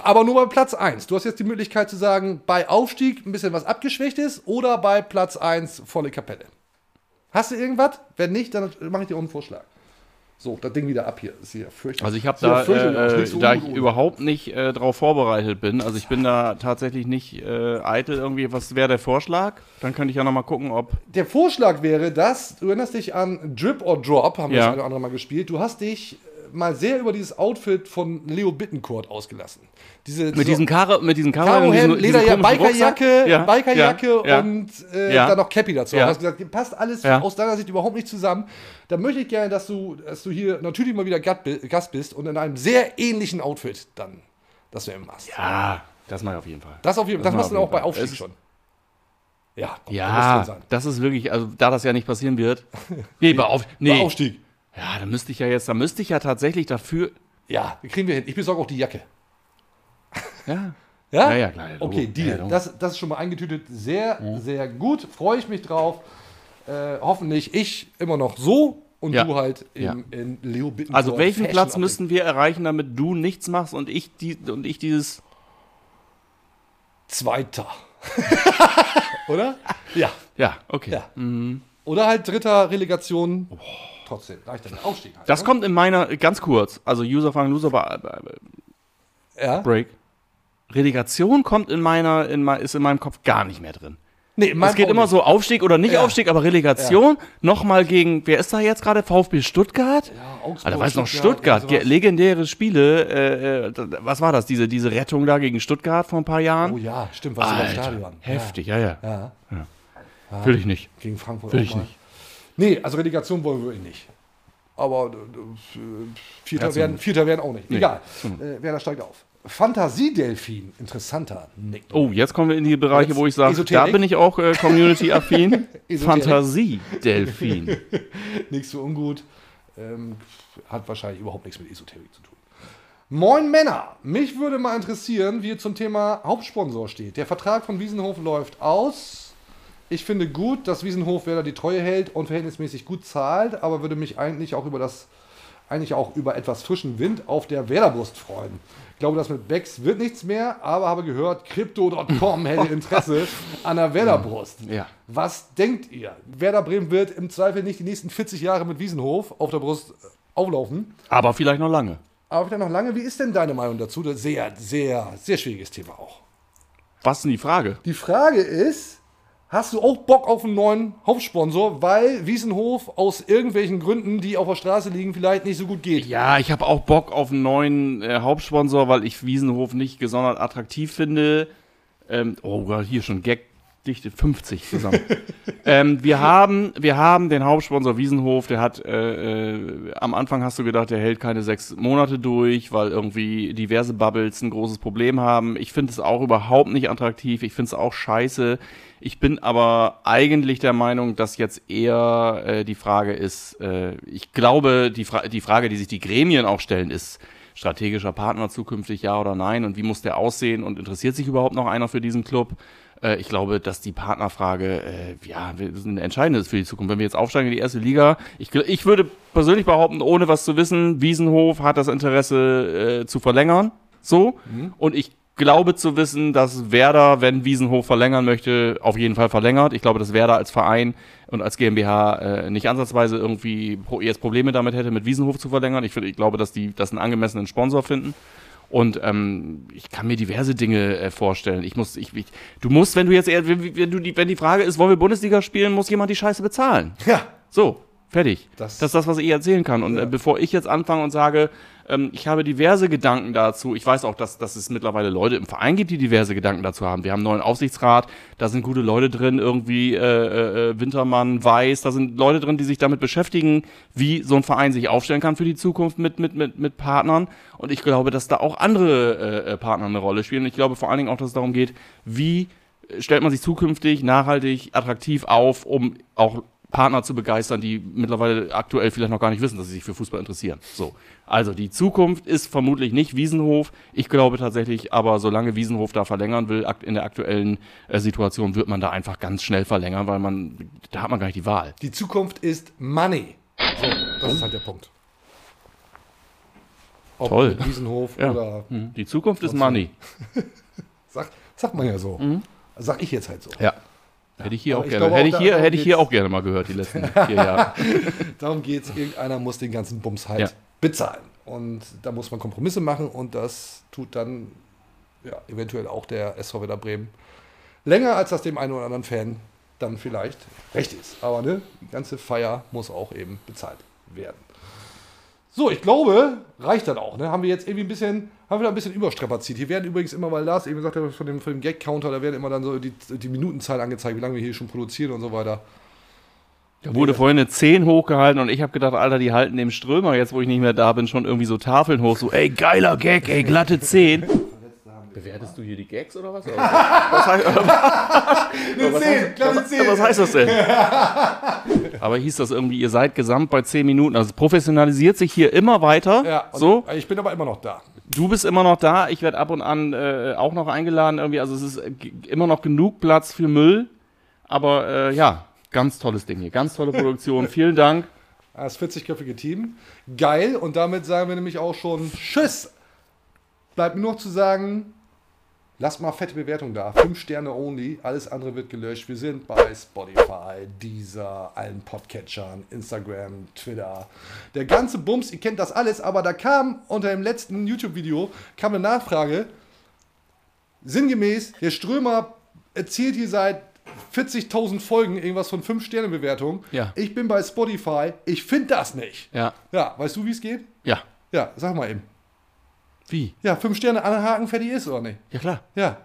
Aber nur bei Platz 1. Du hast jetzt die Möglichkeit zu sagen, bei Aufstieg ein bisschen was abgeschwächt ist oder bei Platz 1 volle Kapelle. Hast du irgendwas? Wenn nicht, dann mache ich dir auch einen Vorschlag. So, das Ding wieder ab hier. Ist hier fürchterlich. Also ich habe ja da, äh, so da ich ohne. überhaupt nicht äh, darauf vorbereitet bin, also ich bin da tatsächlich nicht äh, eitel irgendwie, was wäre der Vorschlag? Dann könnte ich ja nochmal gucken, ob... Der Vorschlag wäre, dass, du erinnerst dich an Drip or Drop, haben wir Ja. das eine oder andere Mal gespielt. Du hast dich äh, mal sehr über dieses Outfit von Leo Bittencourt ausgelassen. Diese, Mit diesen Karo, mit diesen Karo, Karohemd, Lederjacke, Bikerjacke, ja, Bikerjacke ja, ja. und äh, dann noch Cappy dazu. Ja. Du hast gesagt, passt alles aus deiner Sicht überhaupt nicht zusammen. Da möchte ich gerne, dass du, dass du hier natürlich mal wieder Gast bi- Gast bist und in einem sehr ähnlichen Outfit dann das WM machst. Ja, das mache ich auf jeden Fall. Das, auf jeden, das, Das machst du auch bei. Aufstieg Es- schon. Ja, komm, Ja, du sein. das ist wirklich, also da das ja nicht passieren wird. Nee, bei, auf, [LAUGHS] nee. Bei Aufstieg. Ja, da müsste ich ja jetzt, da müsste ich ja tatsächlich dafür. Ja, kriegen wir hin. Ich besorge auch die Jacke. Ja. [LAUGHS] Ja? Ja, ja, klar, ja, Okay. Deal. Ja, das, das ist schon mal eingetütet. Sehr, sehr gut. Freue ich mich drauf. Äh, hoffentlich ich immer noch so und Ja. du halt in, Ja. in Leo Bittencourt. Also welchen Fashion Platz müssen wir erreichen, damit du nichts machst und ich die und ich dieses Zweiter. [LAUGHS] Oder? Ja. Ja, okay. Ja. Oder halt dritter Relegation. Trotzdem, reicht dann Aufstieg halt. Das ne? kommt in meiner ganz kurz, also User fragen Loser bei- bei- bei- ja. Break. Relegation kommt in meiner in ist in meinem Kopf gar nicht mehr drin. Nee, es geht immer nicht. so Aufstieg oder nicht Ja. Aufstieg, aber Relegation. Nochmal gegen, wer ist da jetzt gerade? VfB Stuttgart? Ja, Augsburg, Alter, weiß noch, Stuttgart, Stuttgart, ja, legendäre Spiele. Äh, äh, da- was war das? Diese, diese Rettung da gegen Stuttgart vor ein paar Jahren? Oh ja, stimmt, was im Alter, Stadion. heftig, ja, ja. Ja, ja. Will ich nicht. Gegen Frankfurt Will ich nicht. Nee, also Relegation wollen wir nicht. Aber äh, Vierter, werden, Vierter werden auch nicht. Nee, Egal. zum- Äh, Werder steigt auf. Fantasiedelfin, interessanter Nick. Oh, jetzt kommen wir in die Bereiche, Jetzt wo ich sage, da bin ich auch äh, Community-affin. [LAUGHS] Fantasie-Delfin. [LAUGHS] Nichts so ungut. Ähm, hat wahrscheinlich überhaupt nichts mit Esoterik zu tun. Moin Männer, mich würde mal interessieren, wie ihr zum Thema Hauptsponsor steht. Der Vertrag von Wiesenhof läuft aus. Ich finde gut, dass Wiesenhof Werder die Treue hält und verhältnismäßig gut zahlt, aber würde mich eigentlich auch über das eigentlich auch über etwas frischen Wind auf der Werderbrust freuen. Ich glaube, das mit Becks wird nichts mehr, aber habe gehört, Crypto.com [LAUGHS] hätte Interesse an der Werderbrust. Ja. Was denkt ihr? Werder Bremen wird im Zweifel nicht die nächsten 40 Jahre mit Wiesenhof auf der Brust äh, auflaufen. Aber vielleicht noch lange. Aber wieder noch lange. Wie ist denn deine Meinung dazu? Das sehr, sehr, sehr schwieriges Thema auch. Was ist denn die Frage? Die Frage ist, hast du auch Bock auf einen neuen Hauptsponsor, weil Wiesenhof aus irgendwelchen Gründen, die auf der Straße liegen, vielleicht nicht so gut geht? Ja, ich habe auch Bock auf einen neuen äh, Hauptsponsor, weil ich Wiesenhof nicht gesondert attraktiv finde. Ähm, oh Gott, hier schon Gag. Dichte 50 zusammen. [LAUGHS] ähm, wir, haben, wir haben den Hauptsponsor Wiesenhof, der hat, äh, äh, am Anfang hast du gedacht, der hält keine sechs Monate durch, weil irgendwie diverse Bubbles ein großes Problem haben. Ich finde es auch überhaupt nicht attraktiv, ich finde es auch scheiße. Ich bin aber eigentlich der Meinung, dass jetzt eher äh, die Frage ist, äh, ich glaube, die, Fra die Frage, die sich die Gremien auch stellen, ist, strategischer Partner zukünftig ja oder nein und wie muss der aussehen und interessiert sich überhaupt noch einer für diesen Club? Äh, ich glaube, dass die Partnerfrage äh, ja eine entscheidende ist für die Zukunft. Wenn wir jetzt aufsteigen in die erste Liga, ich, ich würde persönlich behaupten, ohne was zu wissen, Wiesenhof hat das Interesse äh, zu verlängern. So. Und ich glaube zu wissen, dass Werder, wenn Wiesenhof verlängern möchte, auf jeden Fall verlängert. Ich glaube, dass Werder als Verein und als GmbH äh, nicht ansatzweise irgendwie jetzt Probleme damit hätte, mit Wiesenhof zu verlängern. Ich, ich glaube, dass die das einen angemessenen Sponsor finden. Und ähm, ich kann mir diverse Dinge äh, vorstellen. Ich muss, ich, ich, du musst, wenn du jetzt wenn, wenn du die, wenn die Frage ist, wollen wir Bundesliga spielen, muss jemand die Scheiße bezahlen. Ja. So, fertig. Das- Das, ist das, was ich erzählen kann. Und äh, bevor ich jetzt anfange und sage, ähm, ich habe diverse Gedanken dazu, ich weiß auch, dass, dass es mittlerweile Leute im Verein gibt, die diverse Gedanken dazu haben. Wir haben einen neuen Aufsichtsrat, da sind gute Leute drin, irgendwie äh, äh, äh, Wintermann, Weiß, da sind Leute drin, die sich damit beschäftigen, wie so ein Verein sich aufstellen kann für die Zukunft mit, mit, mit, mit Partnern. Und ich glaube, dass da auch andere äh, äh, Partner eine Rolle spielen. Und ich glaube vor allen Dingen auch, dass es darum geht, wie stellt man sich zukünftig nachhaltig attraktiv auf, um auch Partner zu begeistern, die mittlerweile aktuell vielleicht noch gar nicht wissen, dass sie sich für Fußball interessieren. So. Also die Zukunft ist vermutlich nicht Wiesenhof. Ich glaube tatsächlich, aber solange Wiesenhof da verlängern will, in der aktuellen äh, Situation, wird man da einfach ganz schnell verlängern, weil man, da hat man gar nicht die Wahl. Die Zukunft ist Money. So, das ist halt der Punkt. Ob Toll. Wiesenhof Ja. oder. Mhm. Die Zukunft ist Money. [LAUGHS] Sagt, sagt man ja so. Sag ich jetzt halt so. Ja. Hätte ich hier auch ich gerne. Hätte auch ich hier, hätte ich hier auch gerne mal gehört, die letzten [LAUGHS] vier Jahre. [LAUGHS] Darum geht es, irgendeiner muss den ganzen Bums halt Ja. bezahlen. Und da muss man Kompromisse machen und das tut dann ja, eventuell auch der SV Werder Bremen länger, als das dem einen oder anderen Fan dann vielleicht recht ist. Aber ne, die ganze Feier muss auch eben bezahlt werden. So, ich glaube, reicht dann auch. Ne? Haben wir jetzt irgendwie ein bisschen, haben wir da ein bisschen überstrapaziert. Hier werden übrigens immer, weil Lars eben gesagt hat, von dem, von dem Gag-Counter, da werden immer dann so die, die Minutenzahl angezeigt, wie lange wir hier schon produzieren und so weiter. Da wurde vorhin eine 10 hochgehalten und ich habe gedacht, Alter, die halten dem Strömer, jetzt wo ich nicht mehr da bin, schon irgendwie so Tafeln hoch. So, ey, geiler Gag, ey, glatte 10. Bewertest du hier die Gags oder was? [LAUGHS] was, heißt, [LAUGHS] was, heißt, was, was heißt das denn? [LAUGHS] Aber hieß das irgendwie, ihr seid gesamt bei 10 Minuten. Also es professionalisiert sich hier immer weiter. Ja, so. Ich bin aber immer noch da. Du bist immer noch da. Ich werde ab und an äh, auch noch eingeladen irgendwie. Also es ist äh, immer noch genug Platz für Müll. Aber äh, ja, ganz tolles Ding hier. Ganz tolle Produktion. Vielen Dank. Das 40-köpfige Team. Geil. Und damit sagen wir nämlich auch schon Tschüss. Bleibt mir nur noch zu sagen, lasst mal fette Bewertung da. Fünf Sterne only. Alles andere wird gelöscht. Wir sind bei Spotify, Deezer, allen Podcatchern, Instagram, Twitter. Der ganze Bums, ihr kennt das alles. Aber da kam unter dem letzten YouTube-Video kam eine Nachfrage. Sinngemäß, Herr Strömer erzählt hier seit 40.000 Folgen, irgendwas von 5-Sterne-Bewertung. Ja. Ich bin bei Spotify, ich finde das nicht. Ja. Ja, weißt du, wie es geht? Ja. Ja, sag mal eben. Wie? Ja, 5 Sterne anhaken, fertig ist, oder nicht? Ja, klar. Ja.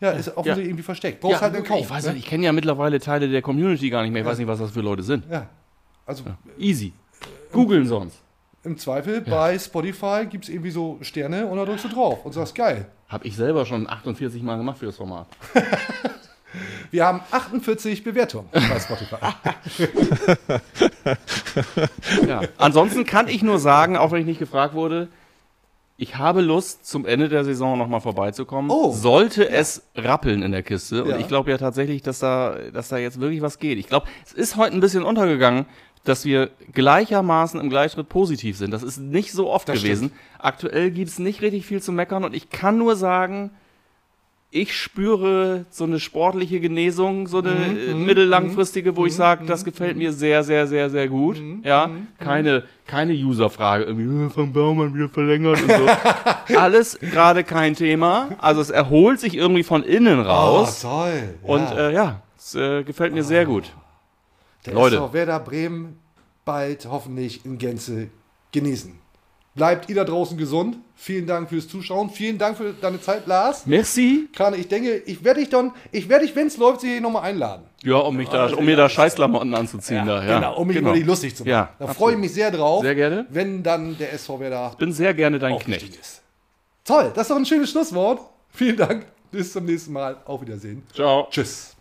Ja, ist offensichtlich irgendwie versteckt. Brauchst halt einen Account. ich weiß ne? nicht, ich kenne ja mittlerweile Teile der Community gar nicht mehr. Ich weiß nicht, was das für Leute sind. Ja. Also Easy. Googeln sonst. im Zweifel bei Spotify gibt es irgendwie so Sterne und da drückst du drauf und sagst, geil. Habe ich selber schon 48 Mal gemacht für das Format. [LAUGHS] Wir haben 48 Bewertungen bei Spotify. [LAUGHS] Ja. Ansonsten kann ich nur sagen, auch wenn ich nicht gefragt wurde, ich habe Lust, zum Ende der Saison nochmal vorbeizukommen. Oh. Sollte es rappeln in der Kiste. Und Ja. ich glaube ja tatsächlich, dass da, dass da jetzt wirklich was geht. Ich glaube, es ist heute ein bisschen untergegangen, dass wir gleichermaßen im Gleichschritt positiv sind. Das ist nicht so oft Das gewesen. Aktuell gibt es nicht richtig viel zu meckern und ich kann nur sagen, ich spüre so eine sportliche Genesung, so eine Mhm, äh, mittellangfristige, wo ich sage, das gefällt mir sehr, sehr, sehr, sehr gut. Mhm, ja, keine, keine User-Frage, irgendwie, äh, von Baumann wieder verlängert und so. [LAUGHS] Alles gerade kein Thema. Also es erholt sich irgendwie von innen raus. Oh, toll. und ja. äh, ja, es äh, gefällt mir sehr gut. Der Leute. SV Werder Bremen bald hoffentlich in Gänze genießen. Bleibt ihr da draußen gesund. Vielen Dank fürs Zuschauen. Vielen Dank für deine Zeit, Lars. Merci. Krane, ich denke, ich werde dich dann, ich werde dich, wenn es läuft, hier nochmal einladen. Ja, um mich da, um mir da Scheißklamotten anzuziehen da. Ja, genau, um mich über dich lustig zu machen. Ja, da freue ich mich sehr drauf. Sehr gerne. Wenn dann der SV Werder Bin sehr gerne dein Knecht. ist. Toll, das ist doch ein schönes Schlusswort. Vielen Dank. Bis zum nächsten Mal. Auf Wiedersehen. Ciao. Tschüss.